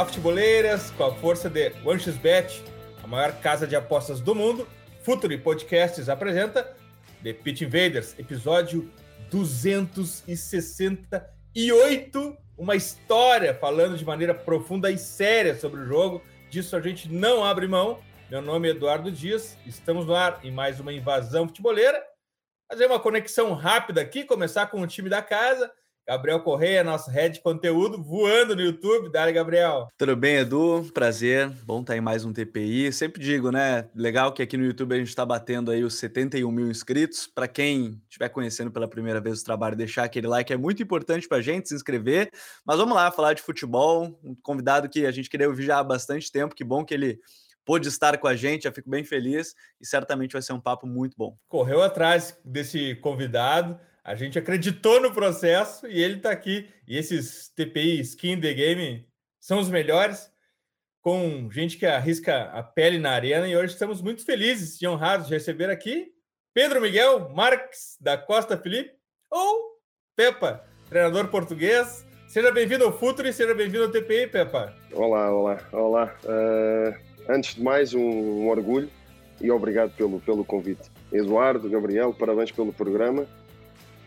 Olá, futeboleiras! Com a força de OneXBet, a maior casa de apostas do mundo, Futuri Podcasts apresenta The Pit Invaders, episódio 268. Uma história falando de maneira profunda e séria sobre o jogo. Disso a gente não abre mão. Meu nome é Eduardo Dias, estamos no ar em mais uma invasão futeboleira. Fazer uma conexão rápida aqui, começar com o time da casa Gabriel Correia, nosso head de conteúdo, voando no YouTube. Dale, Gabriel. Tudo bem, Edu? Prazer. Bom estar em mais um TPI. Sempre digo, né? Legal que aqui no YouTube a gente está batendo aí os 71 mil inscritos. Para quem estiver conhecendo pela primeira vez o trabalho, deixar aquele like é muito importante para a gente se inscrever. Mas vamos lá, falar de futebol. Um convidado que a gente queria ouvir já há bastante tempo. Que bom que ele pôde estar com a gente, já fico bem feliz e certamente vai ser um papo muito bom. Correu atrás desse convidado, a gente acreditou no processo e ele está aqui. E esses TPI Skin the Game são os melhores, com gente que arrisca a pele na arena. E hoje estamos muito felizes e honrados de receber aqui Pedro Miguel Marques da Costa Felipe, ou Pepa, treinador português. Seja bem-vindo ao Futuro e seja bem-vindo ao TPI, Pepa. Olá, olá, olá. Uh, antes de mais, um, um orgulho e obrigado pelo, pelo convite. Eduardo, Gabriel, parabéns pelo programa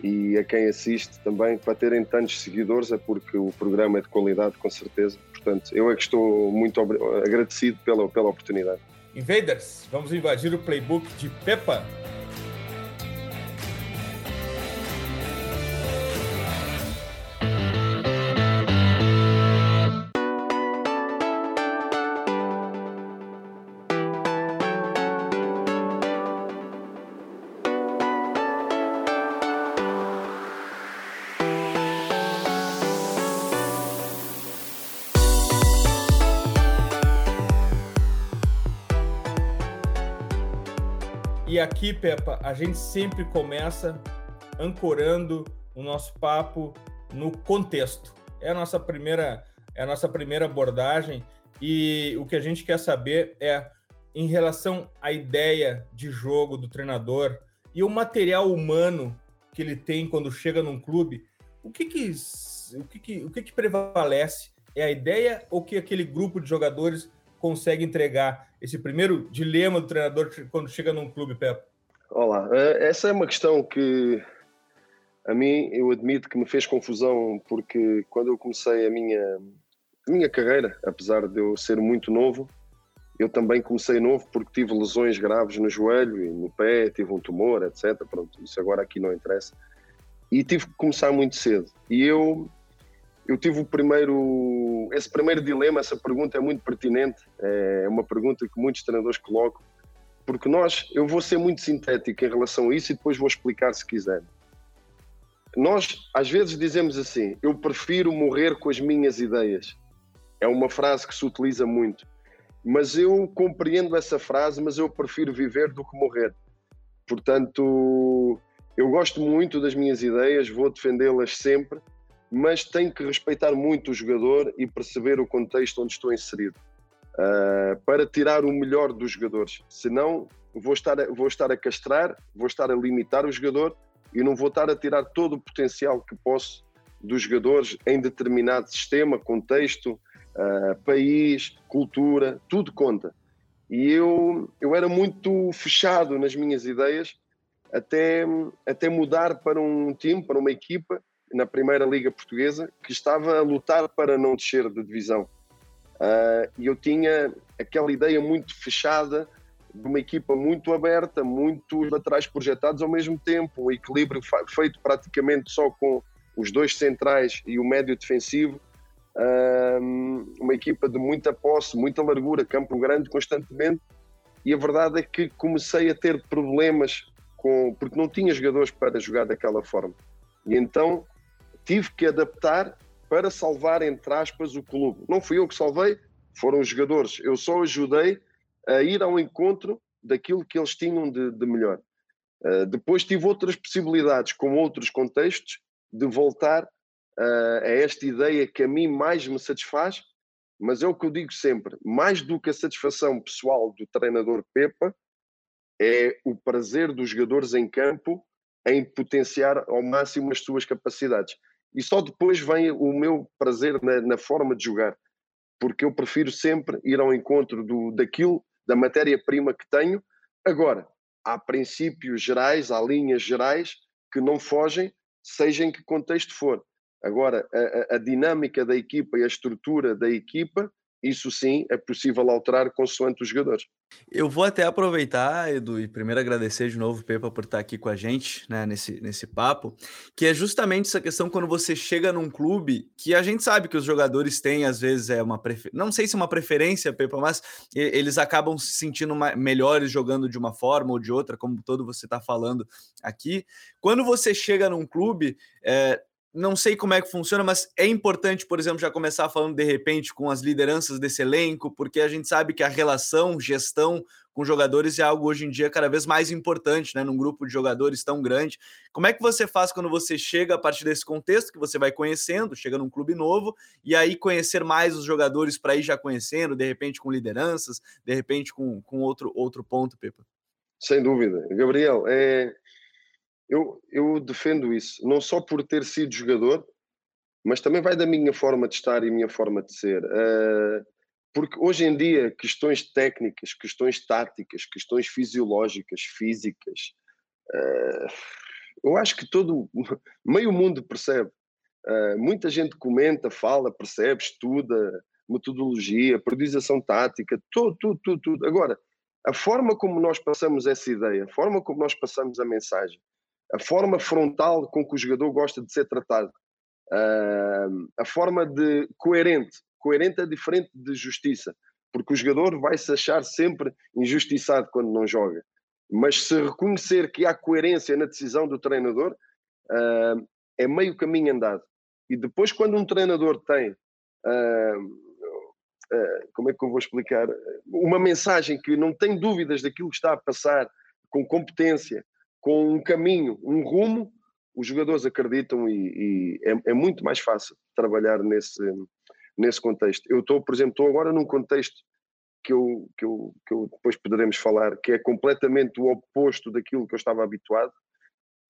e a quem assiste também, para terem tantos seguidores, é porque o programa é de qualidade, com certeza. Portanto, eu é que estou muito agradecido pela, pela oportunidade. Invaders, vamos invadir o playbook de Pepa. Aqui, Pepa, a gente sempre começa ancorando o nosso papo no contexto. É a nossa primeira, é a nossa primeira abordagem e o que a gente quer saber é em relação à ideia de jogo do treinador e o material humano que ele tem quando chega num clube, o que que, o que, que, o que, que prevalece? É a ideia ou que aquele grupo de jogadores consegue entregar esse primeiro dilema do treinador quando chega num clube, Pepe? Olá, eh, essa é uma questão que a mim eu admito que me fez confusão porque quando eu comecei a minha a minha carreira, apesar de eu ser muito novo, eu também comecei novo porque tive lesões graves no joelho e no pé, tive um tumor, etc. Pronto, isso agora aqui não interessa. E tive que começar muito cedo. E eu eu tive o primeiro, esse primeiro dilema, essa pergunta é muito pertinente, é uma pergunta que muitos treinadores colocam, porque nós, eu vou ser muito sintético em relação a isso e depois vou explicar se quiser. Nós, às vezes, dizemos assim: eu prefiro morrer com as minhas ideias. É uma frase que se utiliza muito. Mas eu compreendo essa frase, mas eu prefiro viver do que morrer. Portanto, eu gosto muito das minhas ideias, vou defendê-las sempre mas tenho que respeitar muito o jogador e perceber o contexto onde estou inserido uh, para tirar o melhor dos jogadores. Senão, vou estar, a, vou estar a castrar, vou estar a limitar o jogador e não vou estar a tirar todo o potencial que posso dos jogadores em determinado sistema, contexto, uh, país, cultura, tudo conta. E eu, eu era muito fechado nas minhas ideias até, até mudar para um time, para uma equipa na primeira liga portuguesa que estava a lutar para não descer de divisão. Uh, e eu tinha aquela ideia muito fechada de uma equipa muito aberta, muitos laterais projetados ao mesmo tempo, um equilíbrio feito praticamente só com os dois centrais e o médio defensivo, uh, uma equipa de muita posse, muita largura, campo grande constantemente, e a verdade é que comecei a ter problemas com, porque não tinha jogadores para jogar daquela forma. E então tive que adaptar para salvar, entre aspas, o clube. Não fui eu que salvei, foram os jogadores. Eu só ajudei a ir ao encontro daquilo que eles tinham de, de melhor. Uh, depois tive outras possibilidades, com outros contextos, de voltar uh, a esta ideia que a mim mais me satisfaz, mas é o que eu digo sempre: mais do que a satisfação pessoal do treinador Pepa, é o prazer dos jogadores em campo em potenciar ao máximo as suas capacidades. E só depois vem o meu prazer na, na forma de jogar, porque eu prefiro sempre ir ao encontro do, daquilo, da matéria-prima que tenho. Agora, há princípios gerais, há linhas gerais que não fogem, seja em que contexto for. Agora, a, a, dinâmica da equipa e a estrutura da equipa, isso sim é possível alterar consoante os jogadores. Eu vou até aproveitar, Edu, e primeiro agradecer de novo, Pepa, por estar aqui com a gente, né, nesse, nesse papo, que é justamente essa questão quando você chega num clube que a gente sabe que os jogadores têm, às vezes, é uma preferência, não sei se é uma preferência, Pepa, mas eles acabam se sentindo melhores jogando de uma forma ou de outra, como todo você está falando aqui. Quando você chega num clube, é, não sei como é que funciona, mas é importante, por exemplo, já começar falando de repente com as lideranças desse elenco, porque a gente sabe que a relação, gestão com jogadores é algo hoje em dia cada vez mais importante, né? Num grupo de jogadores tão grande. Como é que você faz quando você chega a partir desse contexto que você vai conhecendo, chega num clube novo, e aí conhecer mais os jogadores para ir já conhecendo, de repente com lideranças, de repente com, com outro, outro ponto, Pepa? Sem dúvida. Gabriel, é, eu, eu defendo isso, não só por ter sido jogador, mas também vai da minha forma de estar e minha forma de ser. Uh, porque hoje em dia, questões técnicas, questões táticas, questões fisiológicas, físicas, uh, eu acho que todo, meio mundo percebe. Uh, muita gente comenta, fala, percebe, estuda metodologia, periodização tática, tudo, tudo, tudo, tudo. Agora, a forma como nós passamos essa ideia, a forma como nós passamos a mensagem, a forma frontal com que o jogador gosta de ser tratado, uh, a forma de coerente. Coerente é diferente de justiça, porque o jogador vai se achar sempre injustiçado quando não joga. Mas se reconhecer que há coerência na decisão do treinador, uh, é meio caminho andado. E depois, quando um treinador tem, uh, como é que eu vou explicar, uma mensagem que não tem dúvidas daquilo que está a passar, com competência, com um caminho, um rumo, os jogadores acreditam e, e é, é, muito mais fácil trabalhar nesse, nesse contexto. Eu estou, por exemplo, estou agora num contexto que eu, que, eu, que eu depois poderemos falar, que é completamente o oposto daquilo que eu estava habituado.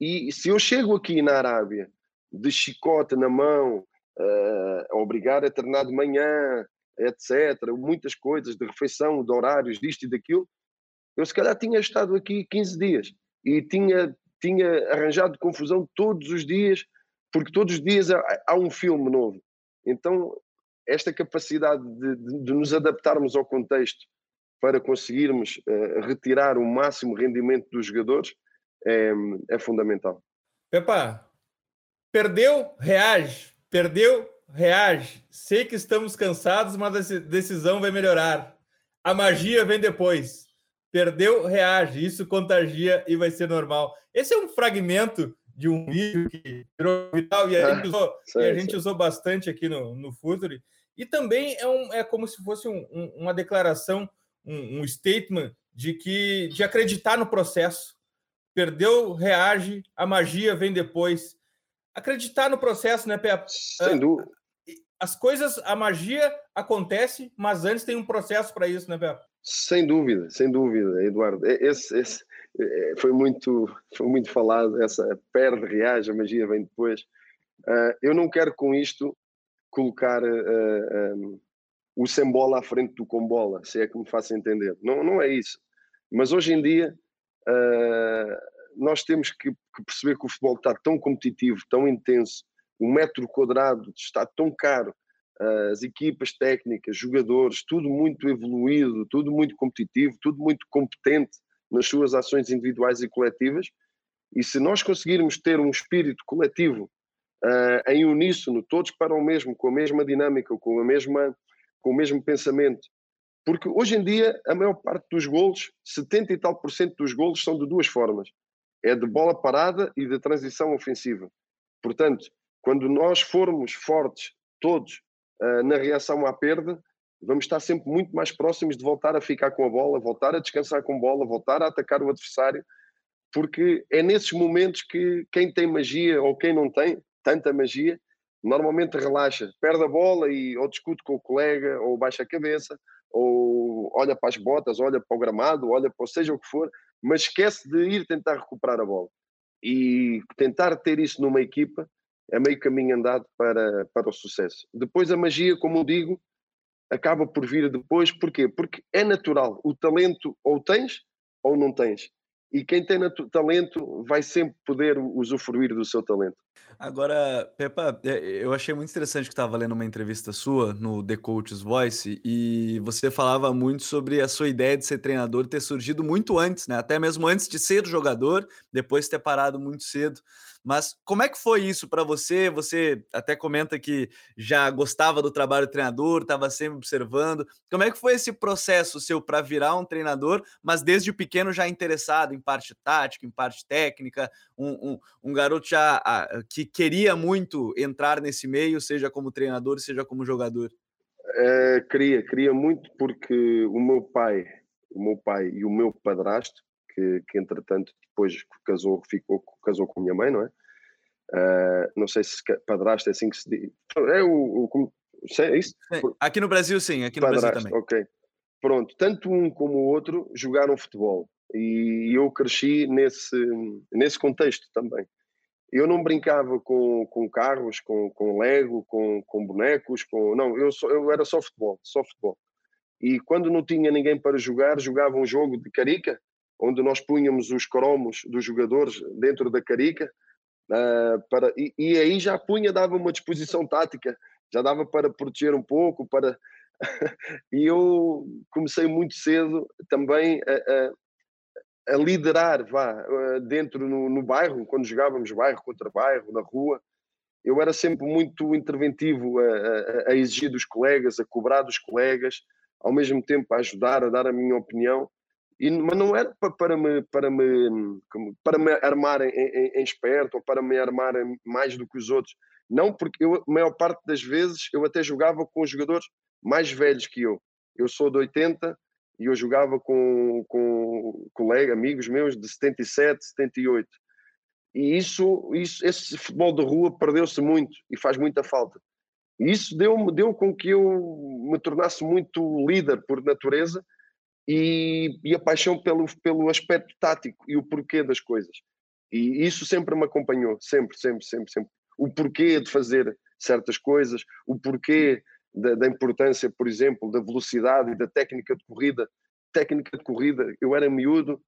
E se eu chego aqui na Arábia de chicote na mão, uh, a obrigar a treinar de manhã, etc., muitas coisas de refeição, de horários, disto e daquilo, eu se calhar tinha estado aqui 15 dias e tinha, tinha arranjado confusão todos os dias, porque todos os dias há, há um filme novo. Então, esta capacidade de, de, de, nos adaptarmos ao contexto para conseguirmos uh, retirar o máximo rendimento dos jogadores é, é fundamental. Pepa, perdeu, reage. Perdeu, reage. Sei que estamos cansados, mas a decisão vai melhorar. A magia vem depois. Perdeu, reage. Isso contagia e vai ser normal. Esse é um fragmento de um vídeo que virou vital e a, ah, gente, usou, e a gente usou bastante aqui no, no Futuri. E também é, um, é como se fosse um, um, uma declaração, um, statement de que de acreditar no processo. Perdeu, reage, a magia vem depois. Acreditar no processo, né, Pepe? Sem dúvida. As coisas, a magia acontece, mas antes tem um processo para isso, né, Pepe? Sem dúvida, sem dúvida, Eduardo. Esse, esse é, foi, muito, foi muito falado, essa perde, reage, a magia vem depois. Uh, eu não quero com isto colocar ah, um, o sem bola à frente do com bola, se é que me faço entender. Não, não é isso. Mas hoje em dia nós temos que perceber que o futebol está tão competitivo, tão intenso, o metro quadrado está tão caro, as equipas técnicas, jogadores, tudo muito evoluído, tudo muito competitivo, tudo muito competente nas suas ações individuais e coletivas. E se nós conseguirmos ter um espírito coletivo uh, em uníssono, todos para o mesmo, com a mesma dinâmica, com, a mesma, com o mesmo pensamento, porque hoje em dia a maior parte dos golos, 70 e tal por cento dos golos são de duas formas. é de bola parada e de transição ofensiva. Portanto, quando nós formos fortes, todos, uh, na reação à perda, vamos estar sempre muito mais próximos de voltar a ficar com a bola, voltar a descansar com a bola, voltar a atacar o adversário, porque é nesses momentos que quem tem magia ou quem não tem tanta magia, normalmente relaxa, perde a bola e ou discute com o colega, ou baixa a cabeça, ou olha para as botas, olha para o gramado, olha para seja o que for, mas esquece de ir tentar recuperar a bola. E tentar ter isso numa equipa é meio caminho andado para, para o sucesso. Depois a magia, como digo, acaba por vir depois. Porquê? Porque é natural. O talento ou tens ou não tens. E quem tem talento vai sempre poder usufruir do seu talento. Agora, Pepa, é, eu achei muito interessante que estava lendo uma entrevista sua no The Coach's Voice e você falava muito sobre a sua ideia de ser treinador ter surgido muito antes, né? Até mesmo antes de ser jogador, depois ter parado muito cedo. Mas como é que foi isso para você? Você até comenta que já gostava do trabalho de treinador, estava sempre observando. Como é que foi esse processo seu para virar um treinador, mas desde pequeno já interessado em parte tática, em parte técnica, um, um, um garoto já que queria muito entrar nesse meio, seja como treinador, seja como jogador? É, queria, queria muito porque o meu pai, o meu pai e o meu padrasto que, que entretanto depois casou, ficou, casou com a minha mãe, não é? Uh, não sei se padrasto é assim que se diz. É o, o é isso? Aqui no Brasil, sim, aqui no padrasto, Brasil também. Ok. Pronto, tanto um como o outro jogaram futebol e eu cresci nesse, nesse contexto também. Eu não brincava com, com carros, com, com Lego, com, com bonecos, com não, eu, só, eu era só futebol, só futebol. E quando não tinha ninguém para jogar, jogava um jogo de carica, onde nós punhamos os cromos dos jogadores dentro da carica, uh, para, e, e, aí já punha, dava uma disposição tática, já dava para proteger um pouco, para e eu comecei muito cedo também a, a, a liderar, vá, dentro no, no, bairro, quando jogávamos bairro contra bairro, na rua, eu era sempre muito interventivo a, a exigir dos colegas, a cobrar dos colegas, ao mesmo tempo a ajudar, a dar a minha opinião, e, mas não era para, para, me, para, me, para me armar em, em, em, esperto ou para me armar mais do que os outros. Não, porque eu, a maior parte das vezes eu até jogava com jogadores mais velhos que eu. Eu sou de 80 e eu jogava com, com colegas, amigos meus de 77, 78. E isso, isso esse futebol de rua perdeu-se muito e faz muita falta. E isso deu, deu com que eu me tornasse muito líder por natureza e, e a paixão pelo, pelo aspecto tático e o porquê das coisas. E isso sempre me acompanhou, sempre, sempre, sempre, sempre. O porquê de fazer certas coisas, o porquê da, da, importância, por exemplo, da velocidade e da técnica de corrida. Técnica de corrida, eu era miúdo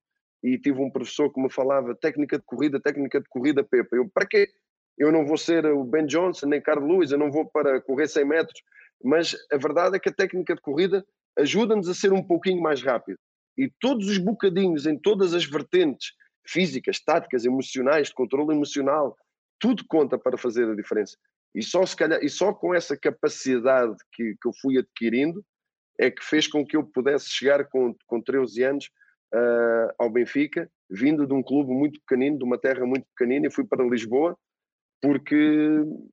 e tive um professor que me falava técnica de corrida, técnica de corrida, Pepa. Eu, para quê? Eu não vou ser o Ben Johnson nem Carlos Lewis, eu não vou para correr 100 metros. Mas a verdade é que a técnica de corrida ajuda-nos a ser um pouquinho mais rápido. E todos os bocadinhos, em todas as vertentes físicas, táticas, emocionais, de controle emocional, tudo conta para fazer a diferença. E só, se calhar, e só com essa capacidade que, que eu fui adquirindo é que fez com que eu pudesse chegar com, com 13 anos uh, ao Benfica, vindo de um clube muito pequenino, de uma terra muito pequenina, e fui para Lisboa, porque,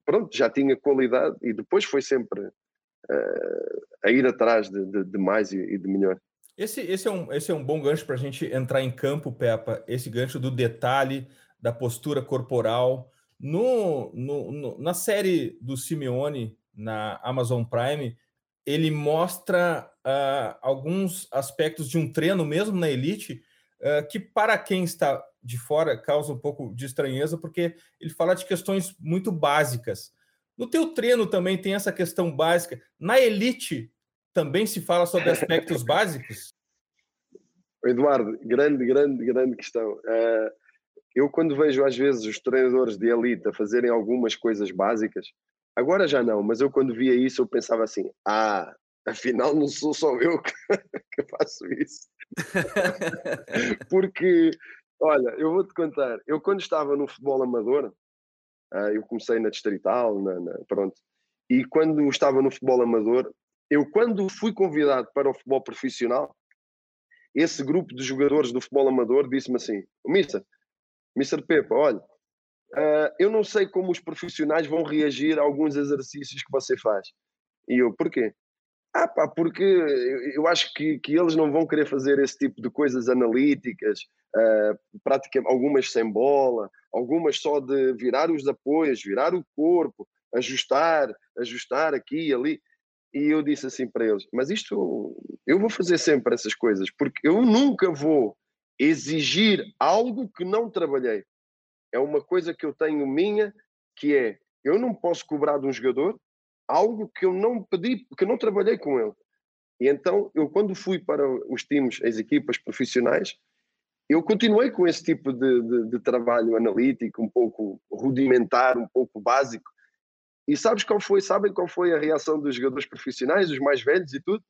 pronto, já tinha qualidade e depois foi sempre a ir atrás de, de, de mais e, e, de melhor. Esse, esse, é um, esse é um bom gancho para a gente entrar em campo, Peppa. Esse gancho do detalhe, da postura corporal. No, no, no, na série do Simeone, na Amazon Prime, ele mostra uh, alguns aspectos de um treino, mesmo na elite, uh, que para quem está de fora causa um pouco de estranheza, porque ele fala de questões muito básicas. No teu treino também tem essa questão básica. Na elite também se fala sobre aspectos básicos? Eduardo, grande, grande, grande questão. Uh, eu quando vejo às vezes os treinadores de elite a fazerem algumas coisas básicas, agora já não, mas eu quando via isso eu pensava assim, ah, afinal não sou só eu que, que faço isso. Porque, olha, eu vou-te contar, eu quando estava no futebol amador, eu comecei na Distrital, na, na, pronto. E quando estava no futebol amador, eu quando fui convidado para o futebol profissional, esse grupo de jogadores do futebol amador disse-me assim, Missa, Mr. Pepa, olha, uh, eu não sei como os profissionais vão reagir a alguns exercícios que você faz. E eu, porquê? Ah, pá, porque eu acho que, que eles não vão querer fazer esse tipo de coisas analíticas, uh, algumas sem bola, algumas só de virar os apoios, virar o corpo, ajustar, ajustar aqui e ali. E eu disse assim para eles: Mas isto, eu vou fazer sempre essas coisas, porque eu nunca vou exigir algo que não trabalhei. É uma coisa que eu tenho minha, que é: eu não posso cobrar de um jogador algo que eu não pedi, que eu não trabalhei com ele. E então, eu quando fui para os times, as equipas profissionais, eu continuei com esse tipo de, de, de, trabalho analítico, um pouco rudimentar, um pouco básico. E sabes qual foi, sabem qual foi a reação dos jogadores profissionais, os mais velhos e tudo?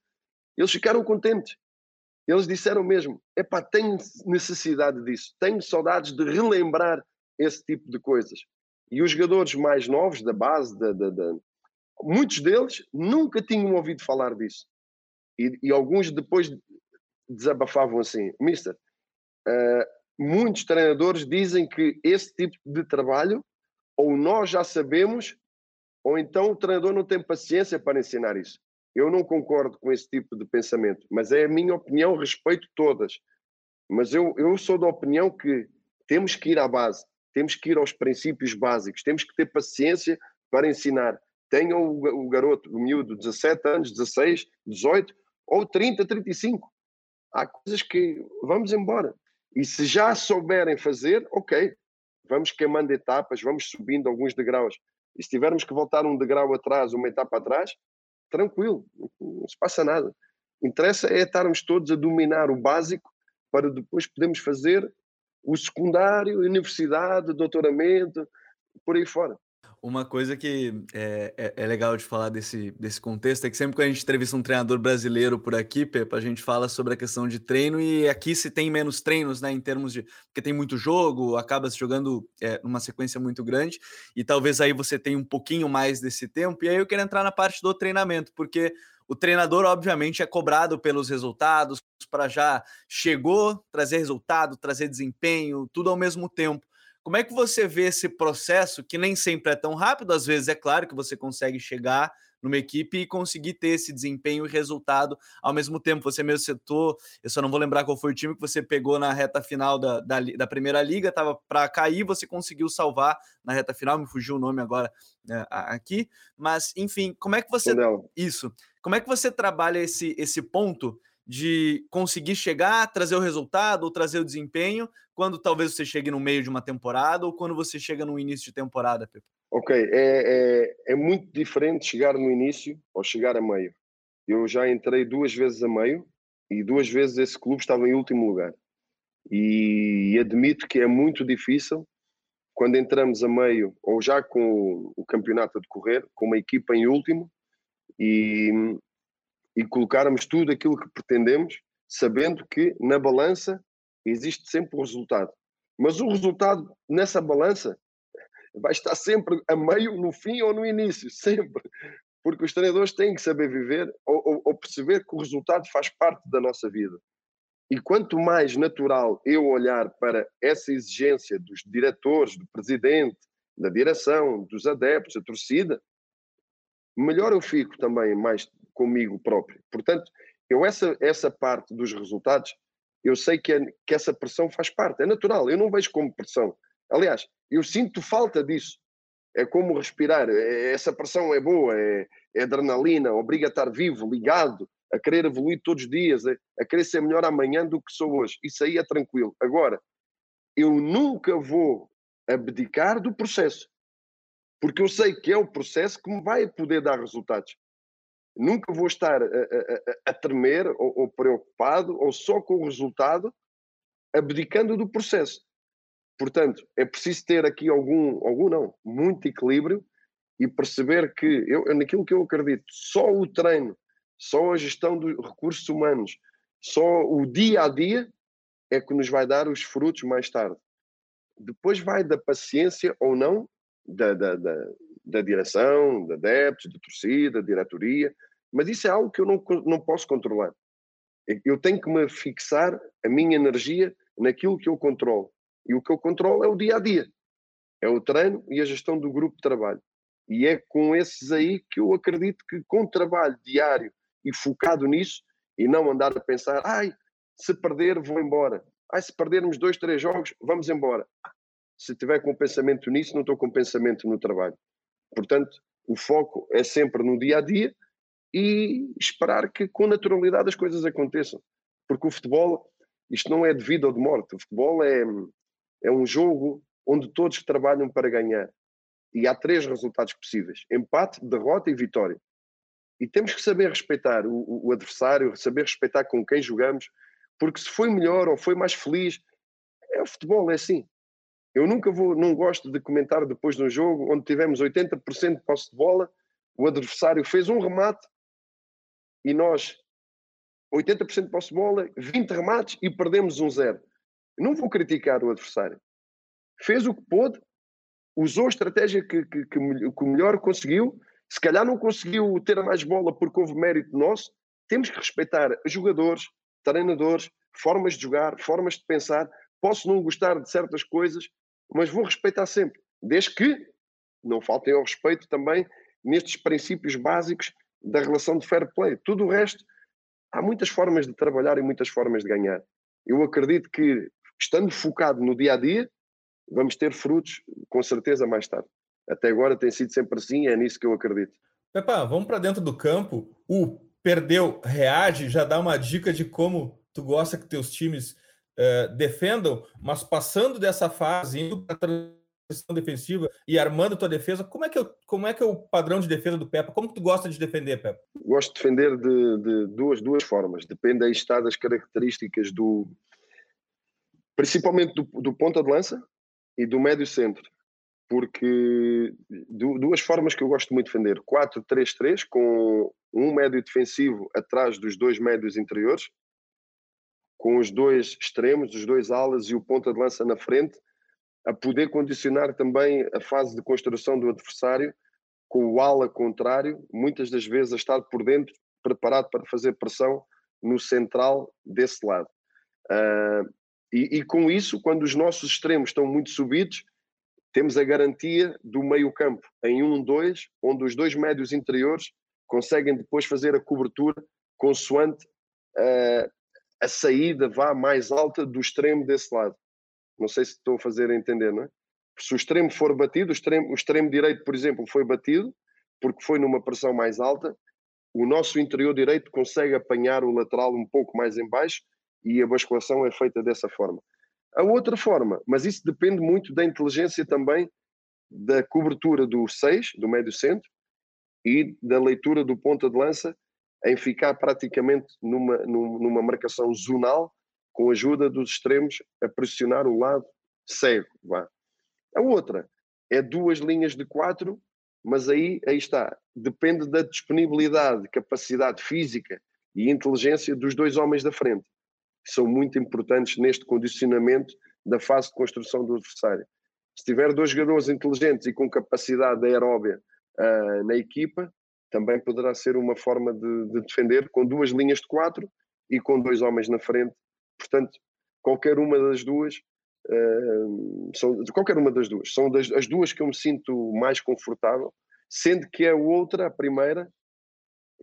Eles ficaram contentes. Eles disseram mesmo: epá, tenho necessidade disso, tenho saudades de relembrar esse tipo de coisas. E os jogadores mais novos da base, da, da, da muitos deles nunca tinham ouvido falar disso. E, e alguns depois desabafavam assim: Mister, uh, muitos treinadores dizem que esse tipo de trabalho ou nós já sabemos, ou então o treinador não tem paciência para ensinar isso. Eu não concordo com esse tipo de pensamento, mas é a minha opinião, respeito todas. Mas eu, eu sou da opinião que temos que ir à base, temos que ir aos princípios básicos, temos que ter paciência para ensinar. Tenha o, o garoto, o miúdo, 17 anos, 16, 18 ou 30, 35. Há coisas que vamos embora. E se já souberem fazer, ok, vamos queimando etapas, vamos subindo alguns degraus. E se tivermos que voltar um degrau atrás, uma etapa atrás, tranquilo, não se passa nada. Interessa é estarmos todos a dominar o básico para depois podermos fazer o secundário, universidade, doutoramento, por aí fora. Uma coisa que é, é, é, legal de falar desse, desse contexto é que sempre que a gente entrevista um treinador brasileiro por aqui, Pepa, a gente fala sobre a questão de treino e aqui se tem menos treinos, né, em termos de... porque tem muito jogo, acaba se jogando é, numa sequência muito grande e talvez aí você tenha um pouquinho mais desse tempo e aí eu quero entrar na parte do treinamento, porque o treinador, obviamente, é cobrado pelos resultados, para já chegou, trazer resultado, trazer desempenho, tudo ao mesmo tempo. Como é que você vê esse processo, que nem sempre é tão rápido, às vezes é claro que você consegue chegar numa equipe e conseguir ter esse desempenho e resultado ao mesmo tempo. Você mesmo citou, eu só não vou lembrar qual foi o time que você pegou na reta final da, da, da Primeira Liga, estava para cair, você conseguiu salvar na reta final, me fugiu o nome agora é, aqui, mas enfim, como é que você. Isso. Como é que você trabalha esse, esse ponto de conseguir chegar, trazer o resultado ou trazer o desempenho quando talvez você chegue no meio de uma temporada ou quando você chega no início de temporada, Pepe? Ok, é, é, é muito diferente chegar no início ou chegar a meio. Eu já entrei duas vezes a meio e duas vezes esse clube estava em último lugar. E admito que é muito difícil quando entramos a meio ou já com o campeonato a decorrer, com uma equipa em último e e colocarmos tudo aquilo que pretendemos, sabendo que na balança existe sempre o resultado. Mas o resultado nessa balança vai estar sempre a meio, no fim ou no início, sempre. Porque os treinadores têm que saber viver ou, ou, ou perceber que o resultado faz parte da nossa vida. E quanto mais natural eu olhar para essa exigência dos diretores, do presidente, da direção, dos adeptos, da torcida, melhor eu fico também mais comigo próprio. Portanto, eu essa, essa parte dos resultados, eu sei que, é, que essa pressão faz parte, é natural, eu não vejo como pressão. Aliás, eu sinto falta disso. É como respirar, é, essa pressão é boa, é, é adrenalina, obriga a estar vivo, ligado, a querer evoluir todos os dias, a, a querer ser melhor amanhã do que sou hoje. Isso aí é tranquilo. Agora, eu nunca vou abdicar do processo, porque eu sei que é o processo que me vai poder dar resultados. Nunca vou estar a, a, a tremer ou, ou, preocupado ou só com o resultado, abdicando do processo. Portanto, é preciso ter aqui algum, algum não, muito equilíbrio e perceber que, eu, naquilo que eu acredito, só o treino, só a gestão dos recursos humanos, só o dia a dia é que nos vai dar os frutos mais tarde. Depois vai da paciência ou não da, da, da, da direção, da adeptos, da torcida, da diretoria, mas isso é algo que eu não, não posso controlar. Eu tenho que me fixar a minha energia naquilo que eu controlo. E o que eu controlo é o dia a dia, é o treino e a gestão do grupo de trabalho. E é com esses aí que eu acredito que com trabalho diário e focado nisso, e não andar a pensar, ai, se perder, vou embora. Ai, se perdermos dois, três jogos, vamos embora. Se tiver com pensamento nisso, não estou com pensamento no trabalho. Portanto, o foco é sempre no dia a dia e esperar que com naturalidade as coisas aconteçam. Porque o futebol, isto não é de vida ou de morte. O futebol é, é um jogo onde todos trabalham para ganhar. E há três resultados possíveis: empate, derrota e vitória. E temos que saber respeitar o, o, adversário, saber respeitar com quem jogamos, porque se foi melhor ou foi mais feliz, é o futebol, é assim. Eu nunca vou, não gosto de comentar depois de um jogo onde tivemos 80% de posse de bola, o adversário fez um remate e nós 80% de posse de bola, 20 remates e perdemos um zero. Não vou criticar o adversário. Fez o que pôde, usou a estratégia que, que, que, que melhor conseguiu. Se calhar não conseguiu ter mais bola porque houve mérito nosso. Temos que respeitar jogadores, treinadores, formas de jogar, formas de pensar. Posso não gostar de certas coisas, mas vou respeitar sempre. Desde que não faltem ao respeito também nestes princípios básicos da relação de fair play. Tudo o resto, há muitas formas de trabalhar e muitas formas de ganhar. Eu acredito que, estando focado no dia a dia, vamos ter frutos com certeza mais tarde. Até agora tem sido sempre assim, é nisso que eu acredito. Pepa, vamos para dentro do campo. O perdeu, reage, já dá uma dica de como tu gosta que teus times uh, defendam, mas passando dessa fase, indo para transição defensiva e armando tua defesa, como é que, eu, como é, que é o padrão de defesa do Pepa? Como tu gosta de defender, Pepa? Gosto de defender de, de duas, duas formas. Depende aí está das características do... Principalmente do, do ponta de lança, e do médio centro, porque duas formas que eu gosto muito de defender: 4-3-3, com um médio defensivo atrás dos dois médios interiores, com os dois extremos, os dois alas e o ponta de lança na frente, a poder condicionar também a fase de construção do adversário, com o ala contrário, muitas das vezes a estar por dentro, preparado para fazer pressão no central desse lado. Uh, e, e, com isso, quando os nossos extremos estão muito subidos, temos a garantia do meio-campo em 1-2, um, onde os dois médios interiores conseguem depois fazer a cobertura consoante uh, a saída vá mais alta do extremo desse lado. Não sei se estou a fazer entender, não é? Se o extremo for batido, o extremo, o extremo direito, por exemplo, foi batido, porque foi numa pressão mais alta, o nosso interior direito consegue apanhar o lateral um pouco mais em baixo e a basculação é feita dessa forma. A outra forma, mas isso depende muito da inteligência também da cobertura do 6, do médio centro, e da leitura do ponta de lança em ficar praticamente numa, numa marcação zonal com a ajuda dos extremos a pressionar o lado cego. Vá. A outra é duas linhas de quatro, mas aí, aí está. Depende da disponibilidade, capacidade física e inteligência dos dois homens da frente que são muito importantes neste condicionamento da fase de construção do adversário. Se tiver dois jogadores inteligentes e com capacidade aeróbia uh, na equipa, também poderá ser uma forma de, de, defender com duas linhas de quatro e com dois homens na frente. Portanto, qualquer uma das duas, uh, são, qualquer uma das duas, são das, as duas que eu me sinto mais confortável, sendo que a outra, a primeira,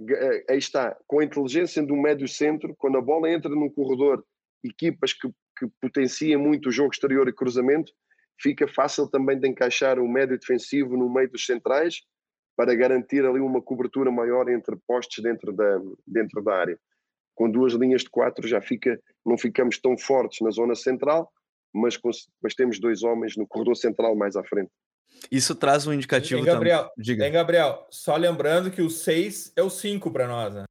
eh, aí está, com a inteligência do médio centro, quando a bola entra num corredor, equipas que, que potenciam muito o jogo exterior e cruzamento, fica fácil também de encaixar o médio defensivo no meio dos centrais para garantir ali uma cobertura maior entre postes dentro da, dentro da área. Com duas linhas de quatro já fica, não ficamos tão fortes na zona central, mas, mas temos dois homens no corredor central mais à frente. Isso traz um indicativo. Em Gabriel, Diga. Em Gabriel, só lembrando que o 6 é o 5 para nós, né?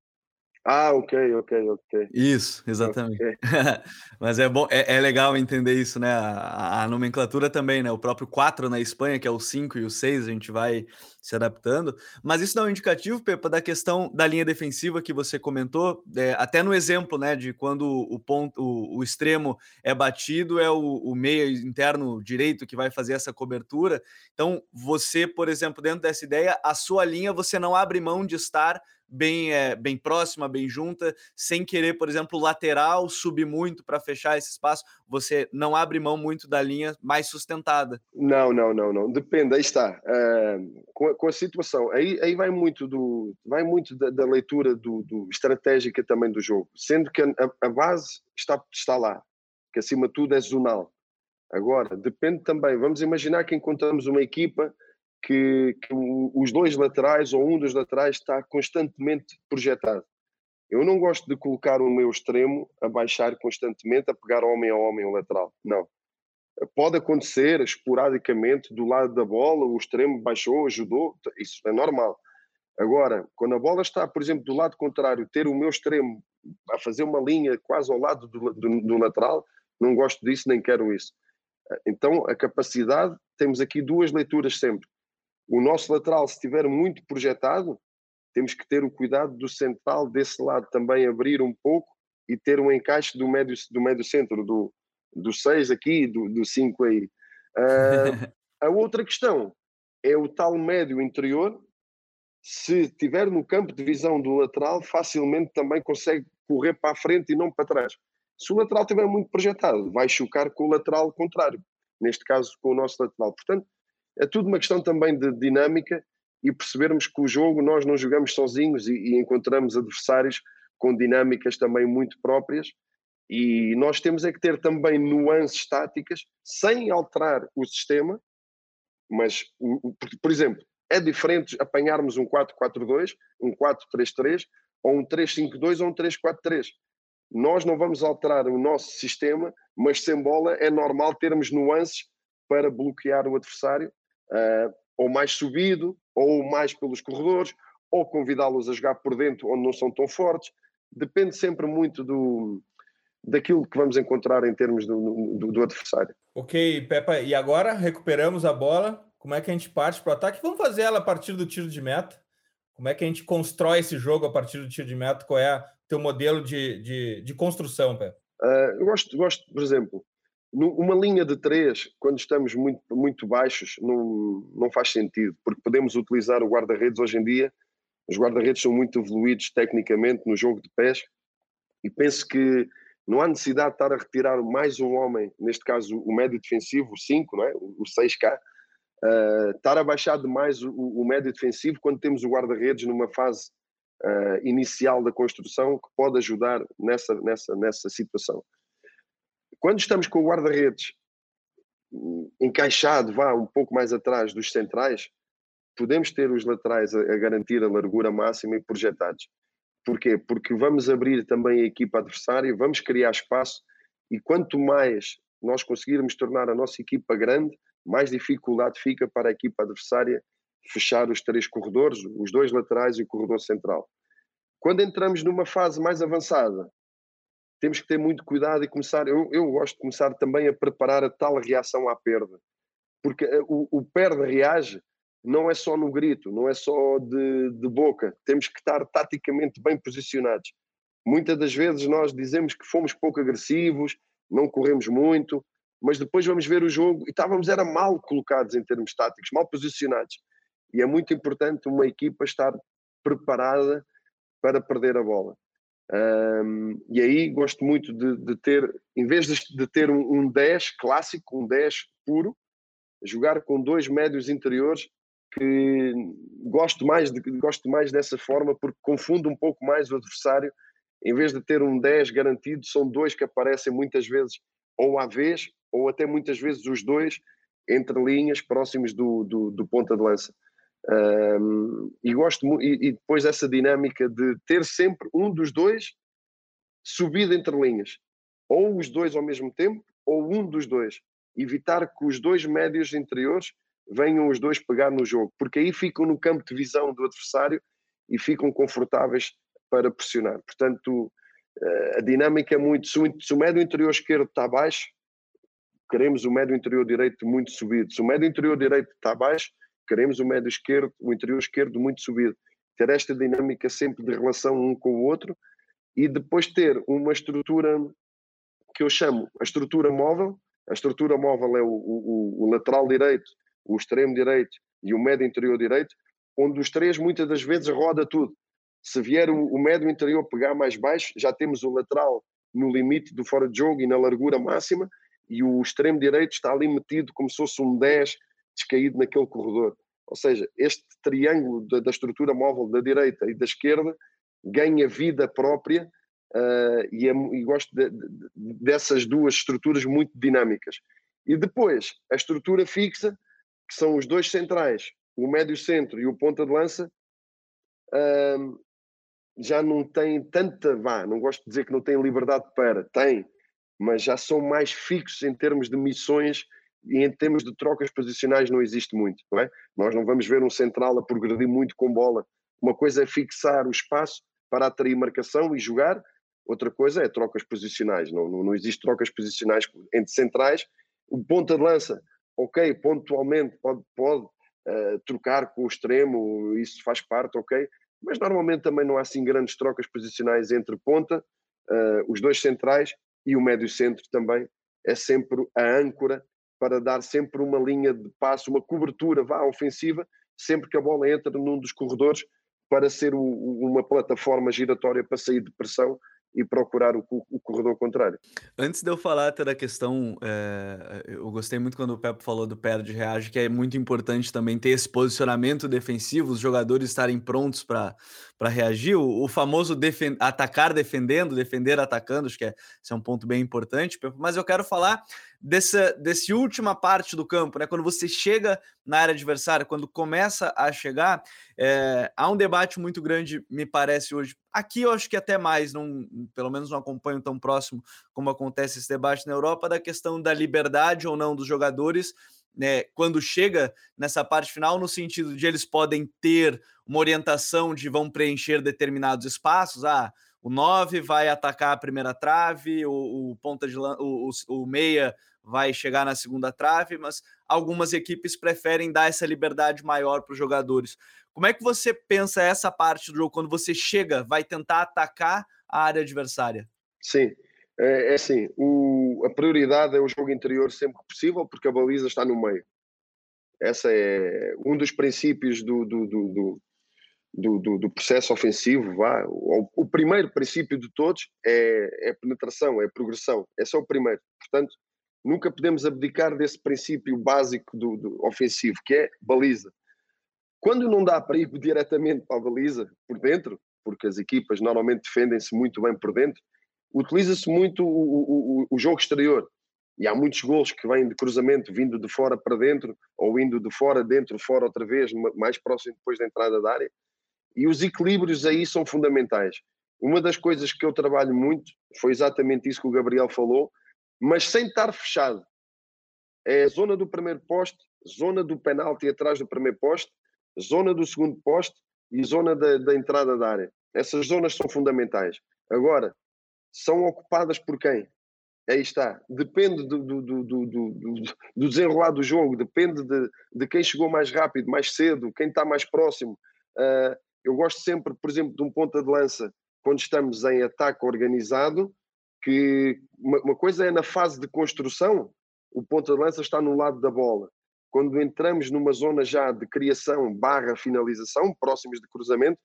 Ah, ok, ok, ok. Isso, exatamente. Okay. Mas é bom, é, é, legal entender isso, né? A, a, nomenclatura também, né? O próprio 4 na Espanha, que é o 5 e o 6, a gente vai se adaptando. Mas isso dá um indicativo, Pepa, da questão da linha defensiva que você comentou, é, até no exemplo, né? De quando o ponto, o, o extremo é batido, é o, o meio interno direito que vai fazer essa cobertura. Então, você, por exemplo, dentro dessa ideia, a sua linha você não abre mão de estar bem, é, bem próxima, bem junta, sem querer, por exemplo, lateral subir muito para fechar esse espaço. Você não abre mão muito da linha mais sustentada. Não, não, não, não. Depende, aí está. Uh, com, com, a, situação, aí, aí vai muito do vai muito da, da leitura do, do, estratégica também do jogo, sendo que a, a base está, está lá, que acima de tudo é zonal. Agora, depende também, vamos imaginar que encontramos uma equipa que, que, os dois laterais ou um dos laterais está constantemente projetado. Eu não gosto de colocar o meu extremo a baixar constantemente, a pegar homem a homem o lateral. Não. Pode acontecer esporadicamente do lado da bola, o extremo baixou, ajudou, isso é normal. Agora, quando a bola está, por exemplo, do lado contrário, ter o meu extremo a fazer uma linha quase ao lado do, do, do lateral, não gosto disso nem quero isso. Então, a capacidade, temos aqui duas leituras sempre. O nosso lateral, se estiver muito projetado, temos que ter o cuidado do central desse lado também abrir um pouco e ter um encaixe do médio, do médio centro, do, do 6 aqui, do 5 aí. Uh, a outra questão é o tal médio interior. Se estiver no campo de visão do lateral, facilmente também consegue correr para a frente e não para trás. Se o lateral estiver muito projetado, vai chocar com o lateral contrário, neste caso com o nosso lateral. Portanto, é tudo uma questão também de dinâmica e percebermos que o jogo nós não jogamos sozinhos e, e encontramos adversários com dinâmicas também muito próprias. E nós temos é que ter também nuances táticas sem alterar o sistema, mas, por exemplo, é diferente apanharmos um 4-4-2, um 4-3-3, ou um 3-5-2 ou um 3-4-3 nós não vamos alterar o nosso sistema, mas sem bola é normal termos nuances para bloquear o adversário, uh, ou mais subido, ou mais pelos corredores, ou convidá-los a jogar por dentro onde não são tão fortes. Depende sempre muito do, daquilo que vamos encontrar em termos do, do, do adversário. Ok, Pepa, e agora recuperamos a bola. Como é que a gente parte para o ataque? Vamos fazer ela a partir do tiro de meta. Como é que a gente constrói esse jogo a partir do tiro de meta? Qual é teu modelo de, de, de construção, Pé? Uh, eu gosto, gosto, por exemplo, uma linha de três, quando estamos muito, muito baixos, não, não faz sentido, porque podemos utilizar o guarda-redes hoje em dia. Os guarda-redes são muito evoluídos tecnicamente no jogo de pés e penso que não há necessidade de estar a retirar mais um homem, neste caso o médio defensivo, o 5, não é? o 6K, uh, ah, estar a baixar demais o, o médio defensivo quando temos o guarda-redes numa fase uh, inicial da construção que pode ajudar nessa, nessa, nessa situação. Quando estamos com o guarda-redes hum, encaixado, vá um pouco mais atrás dos centrais, podemos ter os laterais a, garantir a largura máxima e projetados. Porquê? Porque vamos abrir também a equipa adversária, vamos criar espaço e quanto mais nós conseguirmos tornar a nossa equipa grande, mais dificuldade fica para a equipa adversária fechar os três corredores, os dois laterais e o corredor central. Quando entramos numa fase mais avançada, temos que ter muito cuidado e começar. Eu, eu gosto de começar também a preparar a tal reação à perda, porque eh, o, o perde reage não é só no grito, não é só de, de boca, temos que estar taticamente bem posicionados. Muitas das vezes nós dizemos que fomos pouco agressivos, não corremos muito, mas depois vamos ver o jogo e estávamos era mal colocados em termos táticos, mal posicionados. E é muito importante uma equipa estar preparada para perder a bola. Um, e aí gosto muito de, de, ter, em vez de, de ter um, um 10 clássico, um 10 puro, jogar com dois médios interiores que gosto mais, de, gosto mais dessa forma porque confunde um pouco mais o adversário. Em vez de ter um 10 garantido, são dois que aparecem muitas vezes ou à vez, ou até muitas vezes os dois entre linhas próximos do, do, do ponta de lança. Um, e gosto e, e, depois essa dinâmica de ter sempre um dos dois subido entre linhas, ou os dois ao mesmo tempo, ou um dos dois. Evitar que os dois médios interiores venham os dois pegar no jogo, porque aí ficam no campo de visão do adversário e ficam confortáveis para pressionar. Portanto, a dinâmica é muito. Se o médio interior esquerdo está baixo, queremos o médio interior direito muito subido. Se o médio interior direito está baixo, queremos o médio esquerdo, o interior esquerdo muito subido. Ter esta dinâmica sempre de relação um com o outro e depois ter uma estrutura que eu chamo a estrutura móvel. A estrutura móvel é o, o, o lateral direito, o extremo direito e o médio interior direito, onde os três muitas das vezes roda tudo. Se vier o, o médio interior pegar mais baixo, já temos o lateral no limite do fora de jogo e na largura máxima, e o extremo direito está ali metido como se fosse um 10 descaído naquele corredor. Ou seja, este triângulo da, da estrutura móvel da direita e da esquerda ganha vida própria uh, e, é, e, gosto de, de, dessas duas estruturas muito dinâmicas. E depois, a estrutura fixa, que são os dois centrais, o médio centro e o ponta de lança, uh, já não tem tanta, vá, não gosto de dizer que não tem liberdade para, tem, mas já são mais fixos em termos de missões e em termos de trocas posicionais não existe muito, não é? Nós não vamos ver um central a progredir muito com bola. Uma coisa é fixar o espaço para atrair marcação e jogar, outra coisa é trocas posicionais. Não, não, não existe trocas posicionais entre centrais. O ponta de lança, ok, pontualmente pode, pode uh, trocar com o extremo, isso faz parte, ok, mas normalmente também não há assim grandes trocas posicionais entre ponta, uh, os dois centrais e o médio centro também é sempre a âncora para dar sempre uma linha de passo, uma cobertura vá ofensiva, sempre que a bola entra num dos corredores para ser o, uma plataforma giratória para sair de pressão e procurar o, o, corredor contrário. Antes de eu falar até da questão, é, eu gostei muito quando o Pepe falou do perde reage, que é muito importante também ter esse posicionamento defensivo, os jogadores estarem prontos para reagir, o, o famoso defen atacar defendendo, defender atacando, acho que é, é um ponto bem importante, mas eu quero falar dessa, desse última parte do campo, né? Quando você chega na área adversária, quando começa a chegar, é, há um debate muito grande, me parece hoje. Aqui eu acho que até mais, não, pelo menos não acompanho tão próximo como acontece esse debate na Europa, da questão da liberdade ou não dos jogadores. Né, quando chega nessa parte final, no sentido de eles podem ter uma orientação de vão preencher determinados espaços. Ah, o 9 vai atacar a primeira trave, o, o ponta de o, o, o meia vai chegar na segunda trave, mas algumas equipes preferem dar essa liberdade maior para os jogadores. Como é que você pensa essa parte do jogo quando você chega, vai tentar atacar a área adversária? Sim, é, é assim, o, a prioridade é o jogo interior sempre que possível, porque a baliza está no meio. Essa é um dos princípios do, do, do, do, do, processo ofensivo. Vá. O, o, primeiro princípio de todos é, é penetração, é progressão. Esse é o primeiro. Portanto, nunca podemos abdicar desse princípio básico do, do, ofensivo, que é baliza. Quando não dá para ir diretamente para a baliza, por dentro, porque as equipas normalmente defendem-se muito bem por dentro, utiliza-se muito o, o, o, jogo exterior. E há muitos gols que vêm de cruzamento, vindo de fora para dentro, ou indo de fora, dentro, fora outra vez, mais próximo depois da entrada da área. E os equilíbrios aí são fundamentais. Uma das coisas que eu trabalho muito foi exatamente isso que o Gabriel falou, mas sem estar fechado. É a zona do primeiro poste, zona do penalti atrás do primeiro poste, zona do segundo poste e zona da, da entrada da área. Essas zonas são fundamentais. Agora, são ocupadas por quem? Aí está. Depende do, do, do, do, do desenrolar do jogo, depende de, de quem chegou mais rápido, mais cedo, quem está mais próximo. Uh, eu gosto sempre, por exemplo, de um ponta de lança, quando estamos em ataque organizado, que uma, uma coisa é na fase de construção, o ponta de lança está no lado da bola. Quando entramos numa zona já de criação barra finalização, próximos de cruzamento,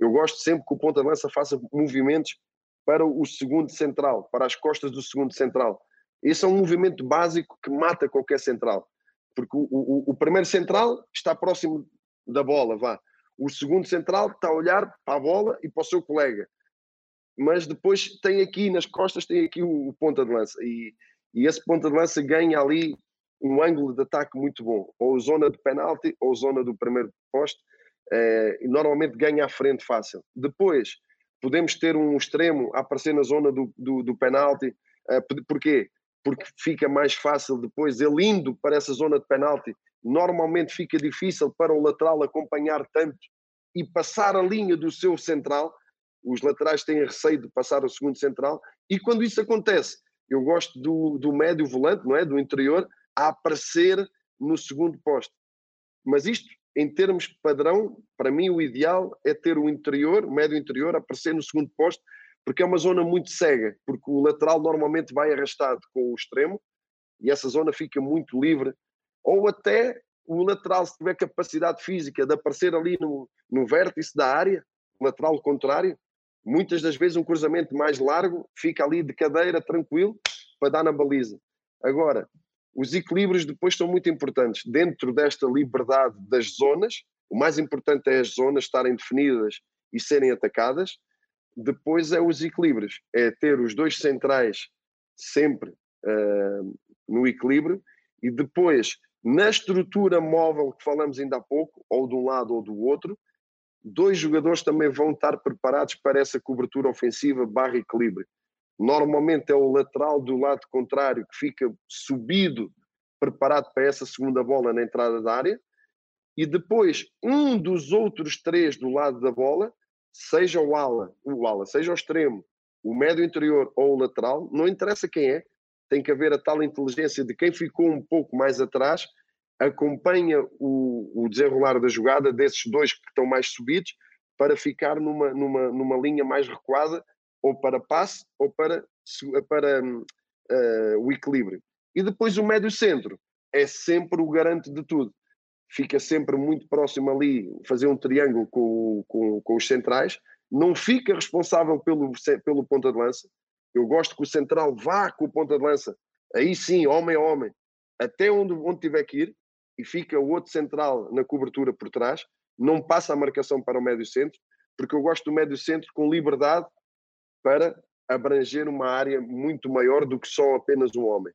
eu gosto sempre que o ponta de lança faça movimentos para o segundo central, para as costas do segundo central. Esse é um movimento básico que mata qualquer central. Porque o, o, o primeiro central está próximo da bola, vá. O segundo central está a olhar para a bola e para o seu colega mas depois tem aqui nas costas tem aqui o, o ponta de lança e, e esse ponta de lança ganha ali um ângulo de ataque muito bom, ou zona de penalti ou zona do primeiro poste, eh, normalmente ganha à frente fácil. Depois podemos ter um extremo a aparecer na zona do, do, do penalti, eh, porquê? Porque fica mais fácil depois, ele indo para essa zona de penalti, normalmente fica difícil para o lateral acompanhar tanto e passar a linha do seu central, os laterais têm receio de passar o segundo central, e quando isso acontece, eu gosto do, do médio volante, não é? Do interior, a aparecer no segundo posto. Mas isto, em termos padrão, para mim o ideal é ter o interior, o médio interior, aparecer no segundo posto, porque é uma zona muito cega, porque o lateral normalmente vai arrastado com o extremo, e essa zona fica muito livre, ou até o lateral, se tiver capacidade física de aparecer ali no, no vértice da área, lateral contrário, muitas das vezes um cruzamento mais largo fica ali de cadeira, tranquilo, para dar na baliza. Agora, os equilíbrios depois são muito importantes. Dentro desta liberdade das zonas, o mais importante é as zonas estarem definidas e serem atacadas. Depois é os equilíbrios, é ter os dois centrais sempre uh, no equilíbrio e depois na estrutura móvel que falamos ainda há pouco, ou de um lado ou do outro, dois jogadores também vão estar preparados para essa cobertura ofensiva barra equilíbrio. Normalmente é o lateral do lado contrário que fica subido, preparado para essa segunda bola na entrada da área, e depois um dos outros três do lado da bola, seja o ala, o ala, seja o extremo, o médio interior ou o lateral, não interessa quem é, tem que haver a tal inteligência de quem ficou um pouco mais atrás, acompanha o, o desenrolar da jogada desses dois que estão mais subidos para ficar numa, numa, numa linha mais recuada, ou para passe ou para, para uh, o equilíbrio. E depois o médio centro é sempre o garante de tudo. Fica sempre muito próximo ali, fazer um triângulo com, com, com os centrais, não fica responsável pelo, pelo ponta de lança, eu gosto que o central vá com o ponta de lança, aí sim, homem a homem, até onde, onde tiver que ir, e fica o outro central na cobertura por trás, não passa a marcação para o médio centro, porque eu gosto do médio centro com liberdade para abranger uma área muito maior do que só apenas um homem.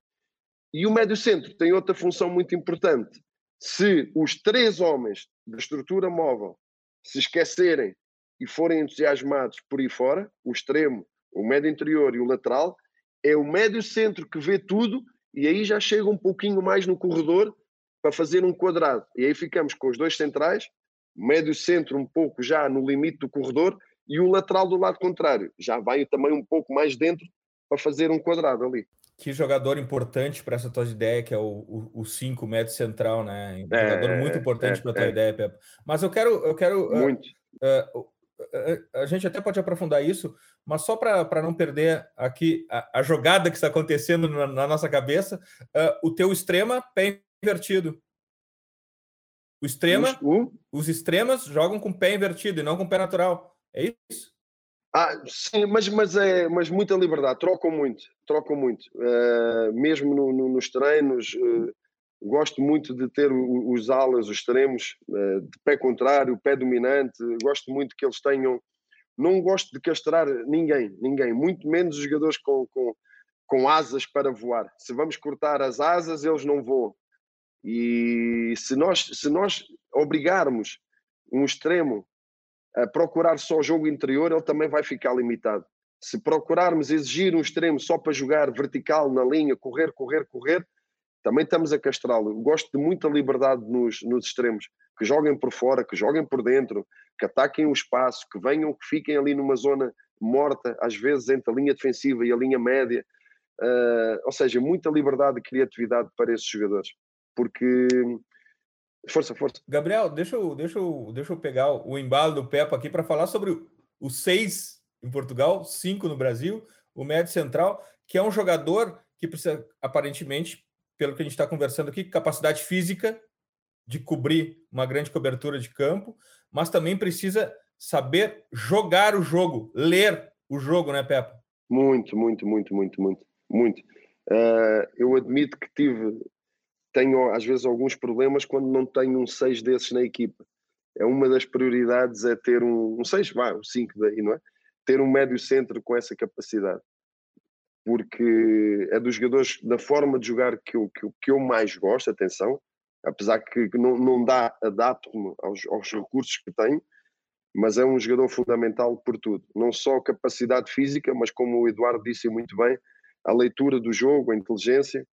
E o médio centro tem outra função muito importante. Se os três homens da estrutura móvel se esquecerem e forem entusiasmados por aí fora, o extremo, o médio interior e o lateral, é o médio centro que vê tudo e aí já chega um pouquinho mais no corredor para fazer um quadrado. E aí ficamos com os dois centrais, médio centro um pouco já no limite do corredor e o lateral do lado contrário. Já vai também um pouco mais dentro para fazer um quadrado ali. Que jogador importante para essa tua ideia, que é o 5 médio central, né? Um é, jogador muito importante é, para a tua é. ideia, Pepe. Mas eu quero. Eu quero muito. Uh, uh, a gente até pode aprofundar isso, mas só para não perder aqui a, a, jogada que está acontecendo na, na nossa cabeça, uh, o teu extrema, pé invertido. O extrema, uh? os extremas jogam com pé invertido e não com pé natural. É isso? Ah, sim, mas, mas, é, mas muita liberdade, trocam muito, trocam muito. Uh, mesmo no, no, nos treinos, uh, gosto muito de ter os alas, os extremos, uh, de pé contrário, pé dominante, gosto muito que eles tenham. Não gosto de castrar ninguém, ninguém, muito menos os jogadores com, com, com asas para voar. Se vamos cortar as asas, eles não voam. E se nós, se nós obrigarmos um extremo a procurar só jogo interior, ele também vai ficar limitado. Se procurarmos exigir um extremo só para jogar vertical na linha, correr, correr, correr, também estamos a castrá-lo. Gosto de muita liberdade nos, nos extremos, que joguem por fora, que joguem por dentro, que ataquem o espaço, que venham, que fiquem ali numa zona morta, às vezes entre a linha defensiva e a linha média. Uh, ou seja, muita liberdade e criatividade para esses jogadores. Porque Força, força. Gabriel, deixa eu, deixa eu, deixa eu pegar o embalo do Pepa aqui para falar sobre o 6 em Portugal, 5 no Brasil, o médio central, que é um jogador que precisa, aparentemente, pelo que a gente está conversando aqui, capacidade física de cobrir uma grande cobertura de campo, mas também precisa saber jogar o jogo, ler o jogo, né, Pepa? Muito, muito, muito, muito, muito, muito. Uh, eu admito que tive tenho às vezes alguns problemas quando não tenho um 6 desses na equipa. É uma das prioridades é ter um 6, um um 5 daí, não é? Ter um médio centro com essa capacidade. Porque é dos jogadores, da forma de jogar que eu, que eu, que eu mais gosto, atenção, apesar que não, não dá, adapto-me aos, aos recursos que tenho, mas é um jogador fundamental por tudo. Não só capacidade física, mas como o Eduardo disse muito bem, a leitura do jogo, a inteligência,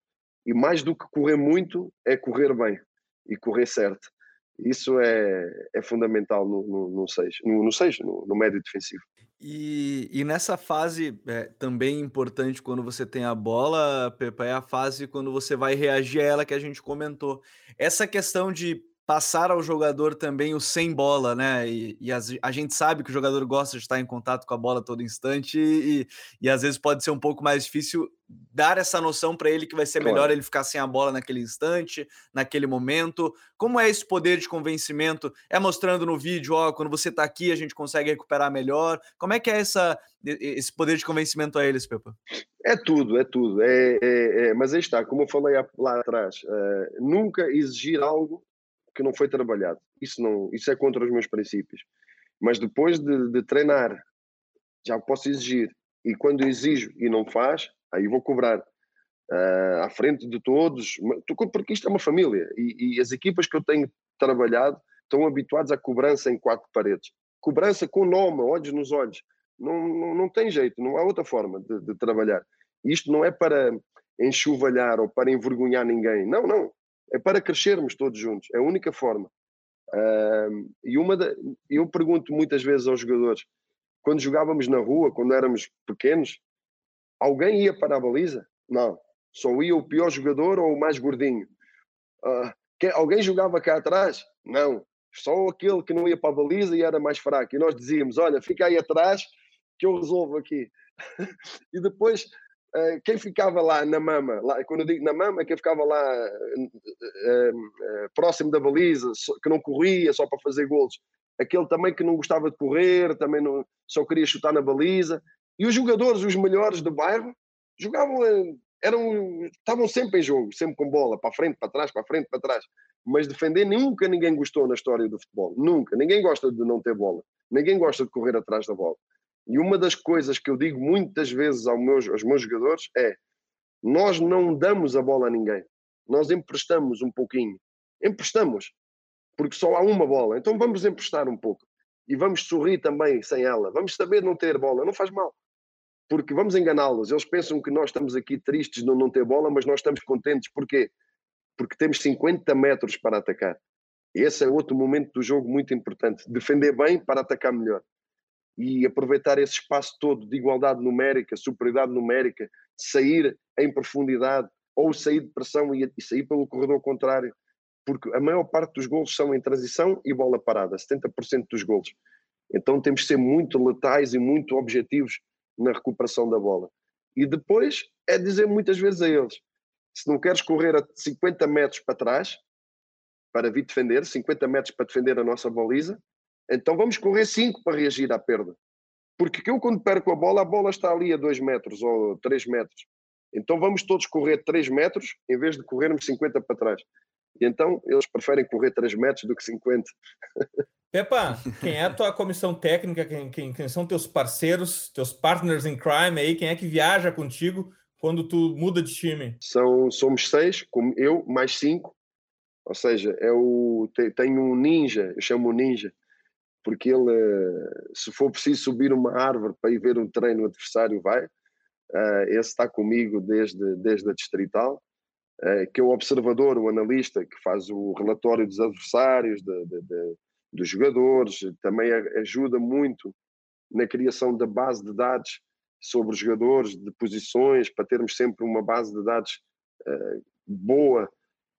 e mais do que correr muito, é correr bem e correr certo. Isso é, é fundamental no 6, no, no, seis, no, no, seis, no, no médio defensivo. E, e nessa fase, é, também importante quando você tem a bola, Pepa, é a fase quando você vai reagir a ela que a gente comentou. Essa questão de passar ao jogador também o sem bola, né? E, e as, a gente sabe que o jogador gosta de estar em contato com a bola todo instante e, e às vezes pode ser um pouco mais difícil dar essa noção para ele que vai ser melhor ele ficar sem a bola naquele instante, naquele momento. Como é esse poder de convencimento? É mostrando no vídeo, ó, quando você está aqui a gente consegue recuperar melhor. Como é que é essa, esse poder de convencimento a eles, Pepa? É tudo, é tudo. É, é, é, mas aí está, como eu falei lá atrás, uh, nunca exigir algo que não foi trabalhado. Isso, não, isso é contra os meus princípios. Mas depois de, de treinar, já posso exigir. E quando exijo e não faz, aí vou cobrar. Uh, à frente de todos, porque isto é uma família e, e, as equipas que eu tenho trabalhado estão habituadas à cobrança em quatro paredes. Cobrança com nome, olhos nos olhos. Não, não, não tem jeito, não há outra forma de, de trabalhar. Isto não é para enxovalhar ou para envergonhar ninguém. Não, não é para crescermos todos juntos, é a única forma. Uh, e uma da, eu pergunto muitas vezes aos jogadores, quando jogávamos na rua, quando éramos pequenos, alguém ia para a baliza? Não, só ia o pior jogador ou o mais gordinho. Uh, que, alguém jogava cá atrás? Não, só aquele que não ia para a baliza e era mais fraco. E nós dizíamos: Olha, fica aí atrás que eu resolvo aqui. e depois eh, quem ficava lá na mama, lá, quando eu digo na mama, quem ficava lá uh, próximo da baliza, que não corria só para fazer golos, aquele também que não gostava de correr, também não, só queria chutar na baliza. E os jogadores, os melhores do bairro, jogavam, eram, estavam sempre em jogo, sempre com bola, para frente, para trás, para frente, para trás. Mas defender nunca ninguém gostou na história do futebol, nunca. Ninguém gosta de não ter bola, ninguém gosta de correr atrás da bola. E uma das coisas que eu digo muitas vezes aos meus, aos meus jogadores é: nós não damos a bola a ninguém, nós emprestamos um pouquinho. Emprestamos, porque só há uma bola, então vamos emprestar um pouco. E vamos sorrir também sem ela. Vamos saber não ter bola, não faz mal. Porque vamos enganá-los. Eles pensam que nós estamos aqui tristes de não ter bola, mas nós estamos contentes. Porquê? Porque temos 50 metros para atacar. Esse é outro momento do jogo muito importante. Defender bem para atacar melhor e aproveitar esse espaço todo de igualdade numérica, superioridade numérica, sair em profundidade ou sair de pressão e, sair pelo corredor contrário, porque a maior parte dos gols são em transição e bola parada, 70% dos gols. Então temos que ser muito letais e muito objetivos na recuperação da bola. E depois é dizer muitas vezes a eles: se não queres correr a 50 metros para trás, para vir defender, 50 metros para defender a nossa baliza, então vamos correr 5 para reagir à perda. Porque eu, quando perco a bola, a bola está ali a 2 metros ou 3 metros. Então vamos todos correr 3 metros em vez de corrermos 50 para trás. E então eles preferem correr 3 metros do que 50. Pepa, quem é a tua comissão técnica? Quem, quem, quem, são teus parceiros, teus partners in crime aí? Quem é que viaja contigo quando tu muda de time? São, somos seis, como eu, mais cinco. Ou seja, é o, tem um ninja, eu chamo o ninja, porque ele, se for preciso subir uma árvore para ir ver um treino, adversário vai. Uh, esse está comigo desde, desde a distrital, uh, que é o observador, o analista, que faz o relatório dos adversários, de, de, de, dos jogadores, também ajuda muito na criação da base de dados sobre os jogadores, de posições, para termos sempre uma base de dados boa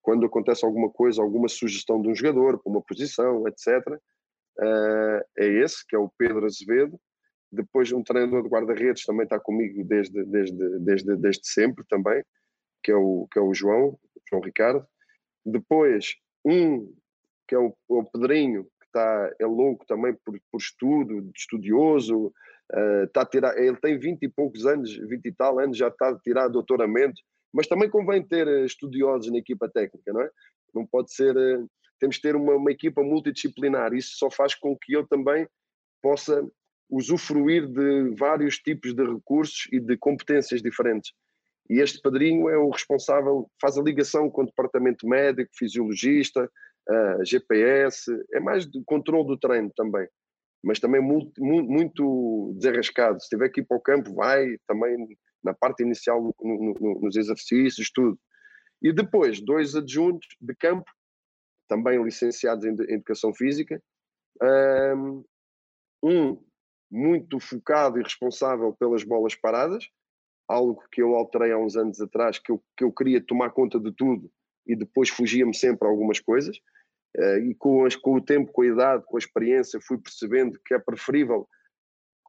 quando acontece alguma coisa, alguma sugestão de um jogador para uma posição, etc uh, é esse, que é o Pedro Azevedo. Depois um treinador de guarda-redes também está comigo desde, desde, desde, desde sempre também, que é o, que é o João, João Ricardo. Depois um que é o, o Pedrinho, que está, é louco também por, por estudo, estudioso, uh, está a tirar, ele tem 20 e poucos anos, 20 e tal anos, já está a tirar doutoramento, mas também convém ter estudiosos na equipa técnica, não é? Não pode ser temos de ter uma, uma equipa multidisciplinar. Isso só faz com que eu também possa usufruir de vários tipos de recursos e de competências diferentes. E este padrinho é o responsável, faz a ligação com o departamento médico, fisiologista, uh, GPS, é mais de controle do treino também, mas também muito, muito desarrascado. Se tiver que ir para o campo, vai também na parte inicial no, no, nos exercícios, tudo. E depois, dois adjuntos de campo também licenciados em Educação Física. Um muito focado e responsável pelas bolas paradas, algo que eu alterei há uns anos atrás, que eu, que eu queria tomar conta de tudo e depois fugia-me sempre a algumas coisas. uh, e com, as, com o tempo, com a idade, com a experiência, fui percebendo que é preferível,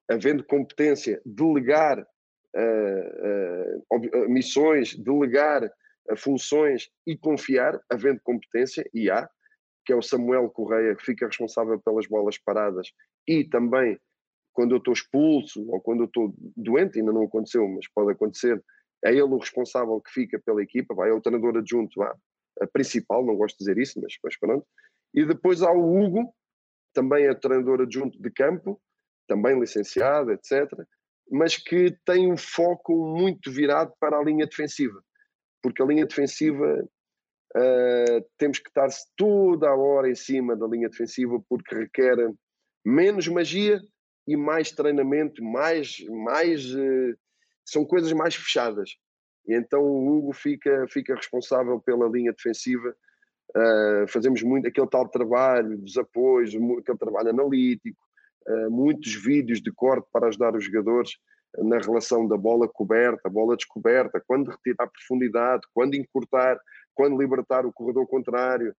havendo competência, delegar uh, missões, delegar funções e confiar, havendo competência, e há, que é o Samuel Correia, que fica responsável pelas bolas paradas, e também quando eu estou expulso ou quando eu estou doente, ainda não aconteceu, mas pode acontecer, é ele o responsável que fica pela equipa, vai, é o treinador adjunto, a principal, não gosto de dizer isso, mas, mas pronto. E depois há o Hugo, também é treinador adjunto de campo, também licenciado, etc., mas que tem um foco muito virado para a linha defensiva, porque a linha defensiva uh, temos que estar toda a hora em cima da linha defensiva, porque requer menos magia e mais treinamento, mais, mais uh, são coisas mais fechadas. E então o Hugo fica, fica responsável pela linha defensiva. Uh, fazemos muito aquele tal trabalho dos apoios, aquele trabalho analítico, muitos vídeos de corte para ajudar os jogadores na relação da bola coberta, bola descoberta, quando retirar profundidade, quando encurtar, quando libertar o corredor contrário.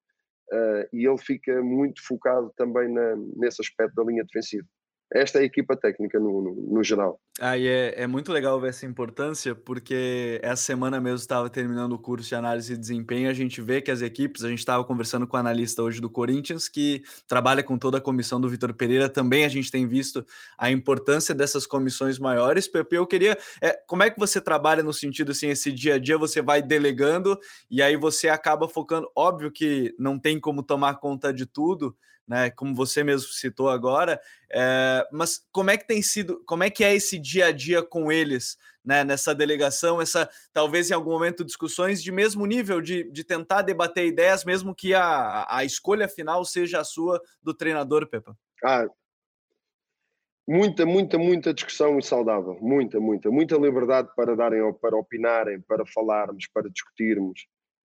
Uh, e ele fica muito focado também na, nesse aspecto da linha defensiva esta é a equipa técnica no, no, no geral. E é, é, muito legal ver essa importância, porque essa semana mesmo estava terminando o curso de análise de desempenho, a gente vê que as equipes, a gente estava conversando com o analista hoje do Corinthians, que trabalha com toda a comissão do Vitor Pereira, também a gente tem visto a importância dessas comissões maiores. Pepe, eu queria, é, como é que você trabalha no sentido assim, esse dia a dia você vai delegando e aí você acaba focando, óbvio que não tem como tomar conta de tudo, né? Como você mesmo citou agora, é, mas como é que tem sido, como é que é esse dia a dia com eles, né? Nessa delegação, essa talvez em algum momento discussões de mesmo nível, de, de tentar debater ideias, mesmo que a, a escolha final seja a sua do treinador, Pepa. Ah, muita, muita, muita discussão saudável, muita, muita, muita liberdade para darem, para opinarem, para falarmos, para discutirmos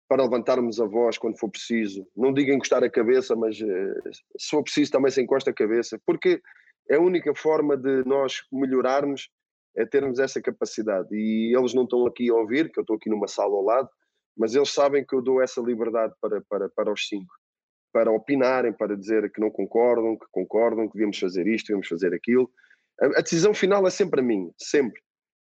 para levantarmos a voz quando for preciso. Não diga encostar a cabeça, mas uh, se for preciso também se encosta a cabeça, porque é a única forma de nós melhorarmos é termos essa capacidade. E eles não estão aqui a ouvir, que eu estou aqui numa sala ao lado, mas eles sabem que eu dou essa liberdade para, para, para os cinco, para opinarem, para dizer que não concordam, que concordam, que devíamos fazer isto, devíamos fazer aquilo. A, a decisão final é sempre a minha, sempre.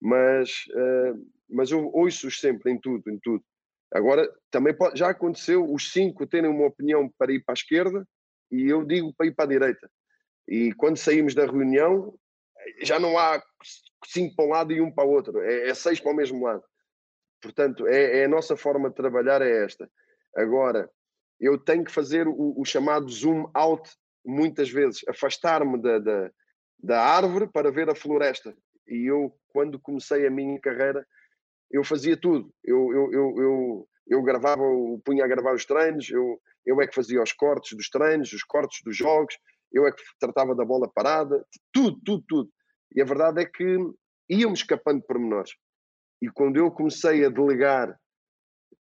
Mas, uh, mas eu ouço-os sempre em tudo, em tudo. Agora, também pode, já aconteceu os cinco terem uma opinião para ir para a esquerda e eu digo para ir para a direita. E quando saímos da reunião, já não há cinco para um lado e um para o outro, é, é seis para o mesmo lado. Portanto, é, é, a nossa forma de trabalhar é esta. Agora, eu tenho que fazer o, o chamado zoom out muitas vezes, afastar-me da, da, da árvore para ver a floresta. E eu, quando comecei a minha carreira, eu fazia tudo. Eu, eu, eu, eu, eu gravava, eu punha a gravar os treinos, eu, eu é que fazia os cortes dos treinos, os cortes dos jogos, eu é que tratava da bola parada, tudo, tudo, tudo. E a verdade é que íamos escapando de pormenores. E quando eu comecei a delegar,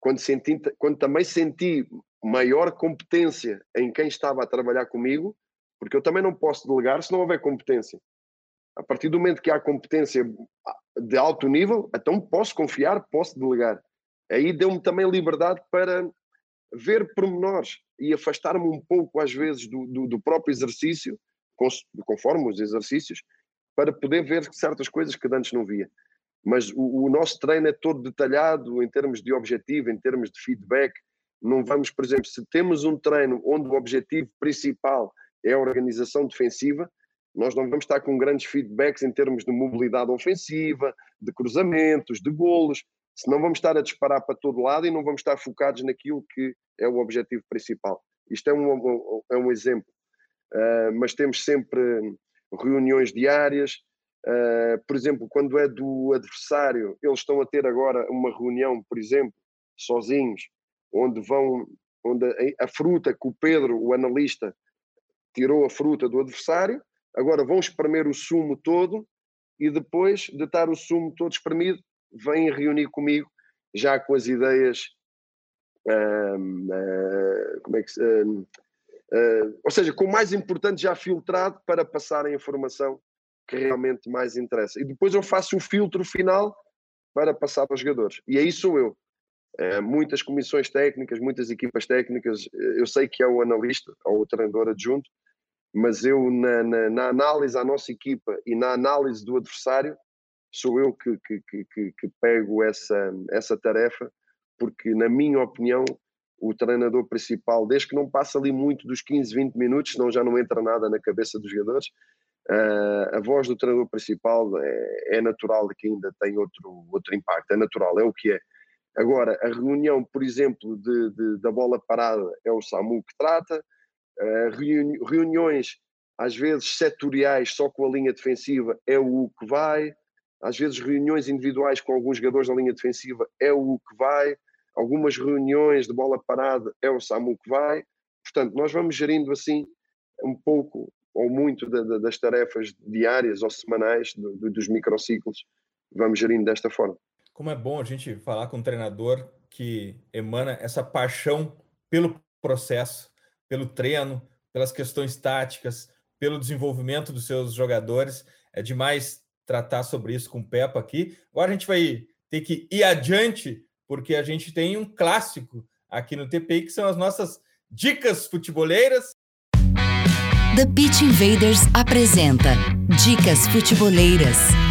quando, senti, quando também senti maior competência em quem estava a trabalhar comigo, porque eu também não posso delegar se não houver competência. A partir do momento que há competência de alto nível, então posso confiar, posso delegar. Aí deu-me também liberdade para ver pormenores e afastar-me um pouco, às vezes, do, do, do, próprio exercício, conforme os exercícios, para poder ver certas coisas que antes não via. Mas o, o nosso treino é todo detalhado em termos de objetivo, em termos de feedback. Não vamos, por exemplo, se temos um treino onde o objetivo principal é a organização defensiva, nós não vamos estar com grandes feedbacks em termos de mobilidade ofensiva, de cruzamentos, de golos, senão vamos estar a disparar para todo lado e não vamos estar focados naquilo que é o objetivo principal. Isto é um, é um exemplo. Uh, mas temos sempre reuniões diárias. Uh, por exemplo, quando é do adversário, eles estão a ter agora uma reunião, por exemplo, sozinhos, onde vão, onde a, a fruta que o Pedro, o analista, tirou a fruta do adversário, Agora vão espremer o sumo todo e depois de estar o sumo todo espremido, vêm reunir comigo já com as ideias. uh, como é que uh, uh, ou seja, com o mais importante já filtrado para passar a informação que realmente mais interessa. E depois eu faço o filtro final para passar para os jogadores. E aí sou eu. É, muitas comissões técnicas, muitas equipas técnicas, eu sei que é o analista ou o treinador adjunto, mas eu, na, na, na análise à nossa equipa e na análise do adversário, sou eu que, que, que, que pego essa, essa tarefa, porque, na minha opinião, o treinador principal, desde que não passa ali muito dos 15, 20 minutos, senão já não entra nada na cabeça dos jogadores, uh, a voz do treinador principal é, é, natural que ainda tem outro, outro impacto, é natural, é o que é. Agora, a reunião, por exemplo, de, de da bola parada é o SAMU que trata, reuni reuniões, às vezes setoriais, só com a linha defensiva, é o que vai, às vezes reuniões individuais com alguns jogadores da linha defensiva, é o que vai, algumas reuniões de bola parada é o SAMU que vai. Portanto, nós vamos gerindo assim um pouco ou muito da, da, das tarefas diárias ou semanais do, do, dos microciclos, vamos gerindo desta forma. Como é bom a gente falar com um treinador que emana essa paixão pelo processo, pelo treino, pelas questões táticas, pelo desenvolvimento dos seus jogadores. É demais tratar sobre isso com o Peppa aqui. Agora a gente vai ter que ir adiante porque a gente tem um clássico aqui no TPI, que são as nossas dicas futeboleiras. The Pitch Invaders apresenta Dicas Futeboleiras.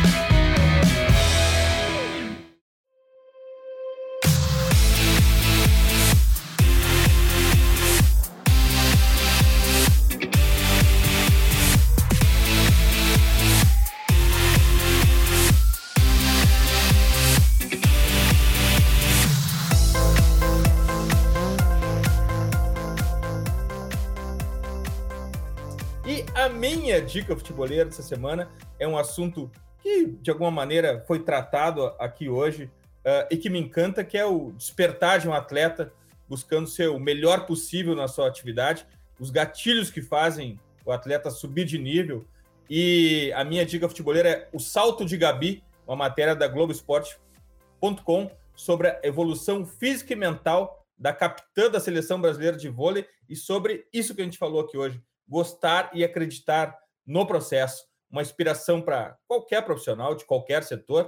Minha dica futebolera dessa semana é um assunto que, de alguma maneira, foi tratado aqui hoje uh, e que me encanta, que é o despertar de um atleta buscando ser o melhor possível na sua atividade, os gatilhos que fazem o atleta subir de nível. E a minha dica futebolera é o salto de Gabi, uma matéria da Globoesporte.com sobre a evolução física e mental da capitã da seleção brasileira de vôlei e sobre isso que a gente falou aqui hoje, gostar e acreditar no processo, uma inspiração para qualquer profissional de qualquer setor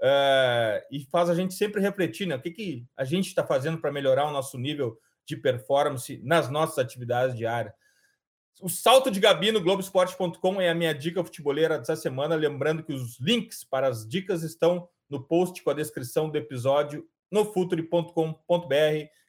uh, e faz a gente sempre refletir, né? O que, que a gente está fazendo para melhorar o nosso nível de performance nas nossas atividades diárias. O salto de Gabi no Globoesporte.com é a minha dica futeboleira dessa semana. Lembrando que os links para as dicas estão no post com a descrição do episódio no futuri.com.br.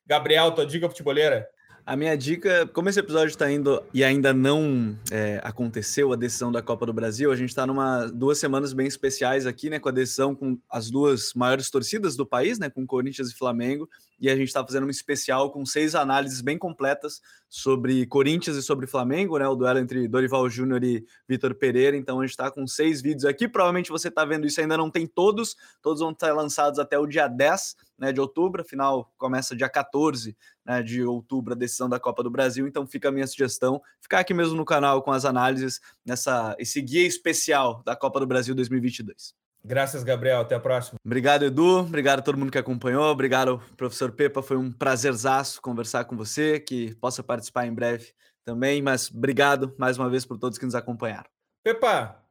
Gabriel, tua dica futeboleira? A minha dica, como esse episódio está indo e ainda não é, aconteceu a decisão da Copa do Brasil, a gente está numa duas semanas bem especiais aqui, né? Com a decisão com as duas maiores torcidas do país, né? Com Corinthians e Flamengo, e a gente está fazendo um especial com seis análises bem completas sobre Corinthians e sobre Flamengo, né? O duelo entre Dorival Júnior e Vitor Pereira. Então a gente está com seis vídeos aqui. Provavelmente você está vendo isso, ainda não tem todos, todos vão estar lançados até o dia 10 né, de outubro, afinal começa dia 14 né, de outubro a decisão da Copa do Brasil, então fica a minha sugestão, ficar aqui mesmo no canal com as análises nessa esse guia especial da Copa do Brasil 2022. Graças, Gabriel. Até a próxima. Obrigado, Edu. Obrigado a todo mundo que acompanhou. Obrigado, professor Pepa. Foi um prazerzaço conversar com você, que possa participar em breve também. Mas obrigado mais uma vez por todos que nos acompanharam. Pepa,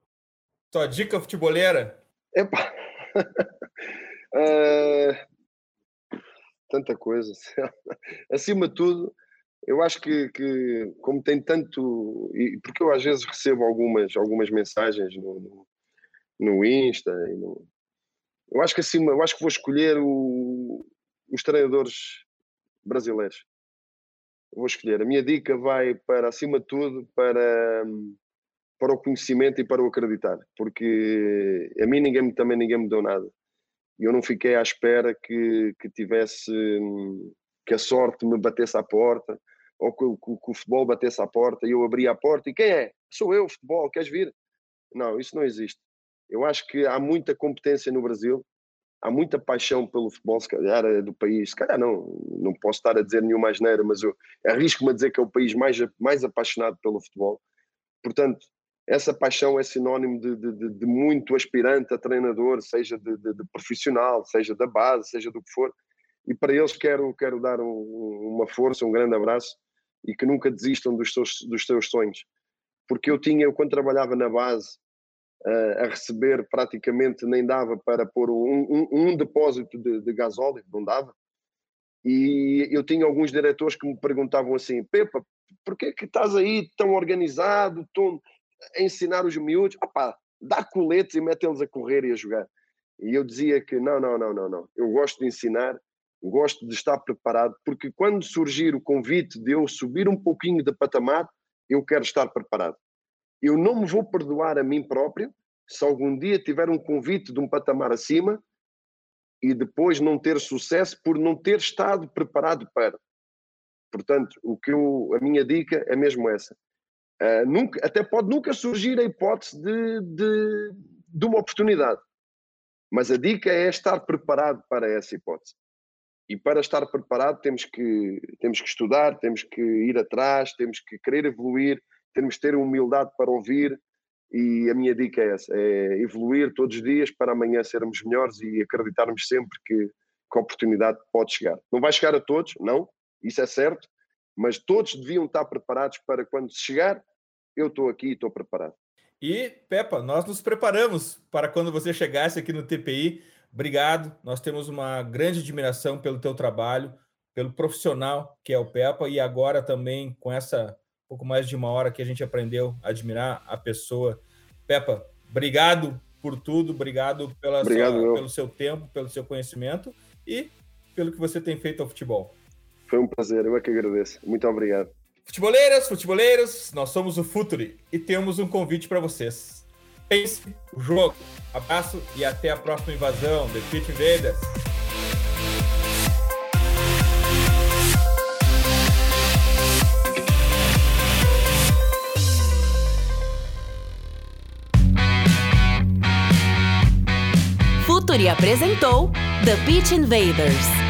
tua dica futeboleira? Epa! uh, tanta coisa. Acima de tudo, eu acho que, que, como tem tanto. Porque eu às vezes recebo algumas, algumas mensagens no, no, no Insta. No, eu acho que acima, eu acho que vou escolher o, os treinadores brasileiros. Vou escolher. A minha dica vai para, acima de tudo, para, para o conhecimento e para o acreditar. Porque a mim ninguém, também ninguém me deu nada e eu não fiquei à espera que, que tivesse que a sorte me batesse à porta ou que, que, que, o futebol batesse à porta e eu abria a porta e quem é? Sou eu, futebol, queres vir? Não, isso não existe. Eu acho que há muita competência no Brasil, há muita paixão pelo futebol, se calhar é do país, se calhar não, não posso estar a dizer nenhuma asneira, mas eu arrisco-me a dizer que é o país mais, mais apaixonado pelo futebol. Portanto, essa paixão é sinónimo de, de, de muito aspirante a treinador, seja de, de, profissional, seja da base, seja do que for. E para eles quero, quero dar um, uma força, um grande abraço e que nunca desistam dos seus, dos seus sonhos. Porque eu tinha, eu quando trabalhava na base, uh, a receber praticamente nem dava para pôr um, um, um depósito de, de gasóleo, não dava. E eu tinha alguns diretores que me perguntavam assim: Pepa, por que estás aí tão organizado, tão a ensinar os miúdos? Opá, dá coletes e mete-los a correr e a jogar. E eu dizia que não, não, não, não, não. Eu gosto de ensinar, gosto de estar preparado, porque quando surgir o convite de eu subir um pouquinho de patamar, eu quero estar preparado. Eu não me vou perdoar a mim próprio se algum dia tiver um convite de um patamar acima e depois não ter sucesso por não ter estado preparado para. Portanto, o que eu, a minha dica é mesmo essa. Uh, nunca, até pode nunca surgir a hipótese de, de, de uma oportunidade, mas a dica é estar preparado para essa hipótese. E para estar preparado temos que, temos que estudar, temos que ir atrás, temos que querer evoluir, temos que ter humildade para ouvir, e a minha dica é essa: é evoluir todos os dias para amanhã sermos melhores e acreditarmos sempre que, que a oportunidade pode chegar. Não vai chegar a todos, não, isso é certo, mas todos deviam estar preparados para quando chegar, eu estou aqui e estou preparado. E, Pepa, nós nos preparamos para quando você chegasse aqui no TPI. Obrigado, nós temos uma grande admiração pelo teu trabalho, pelo profissional que é o Pepa, e agora também com essa pouco mais de uma hora que a gente aprendeu a admirar a pessoa. Peppa, obrigado por tudo, obrigado, pela obrigado sua, pelo seu tempo, pelo seu conhecimento e pelo que você tem feito ao futebol. Foi um prazer, eu é que agradeço. Muito obrigado. Futeboleiras, futeboleiros, nós somos o Futuri e temos um convite para vocês. Pense o jogo. Abraço e até a próxima invasão. The Pit Invaders. Futuri apresentou The Beach Invaders.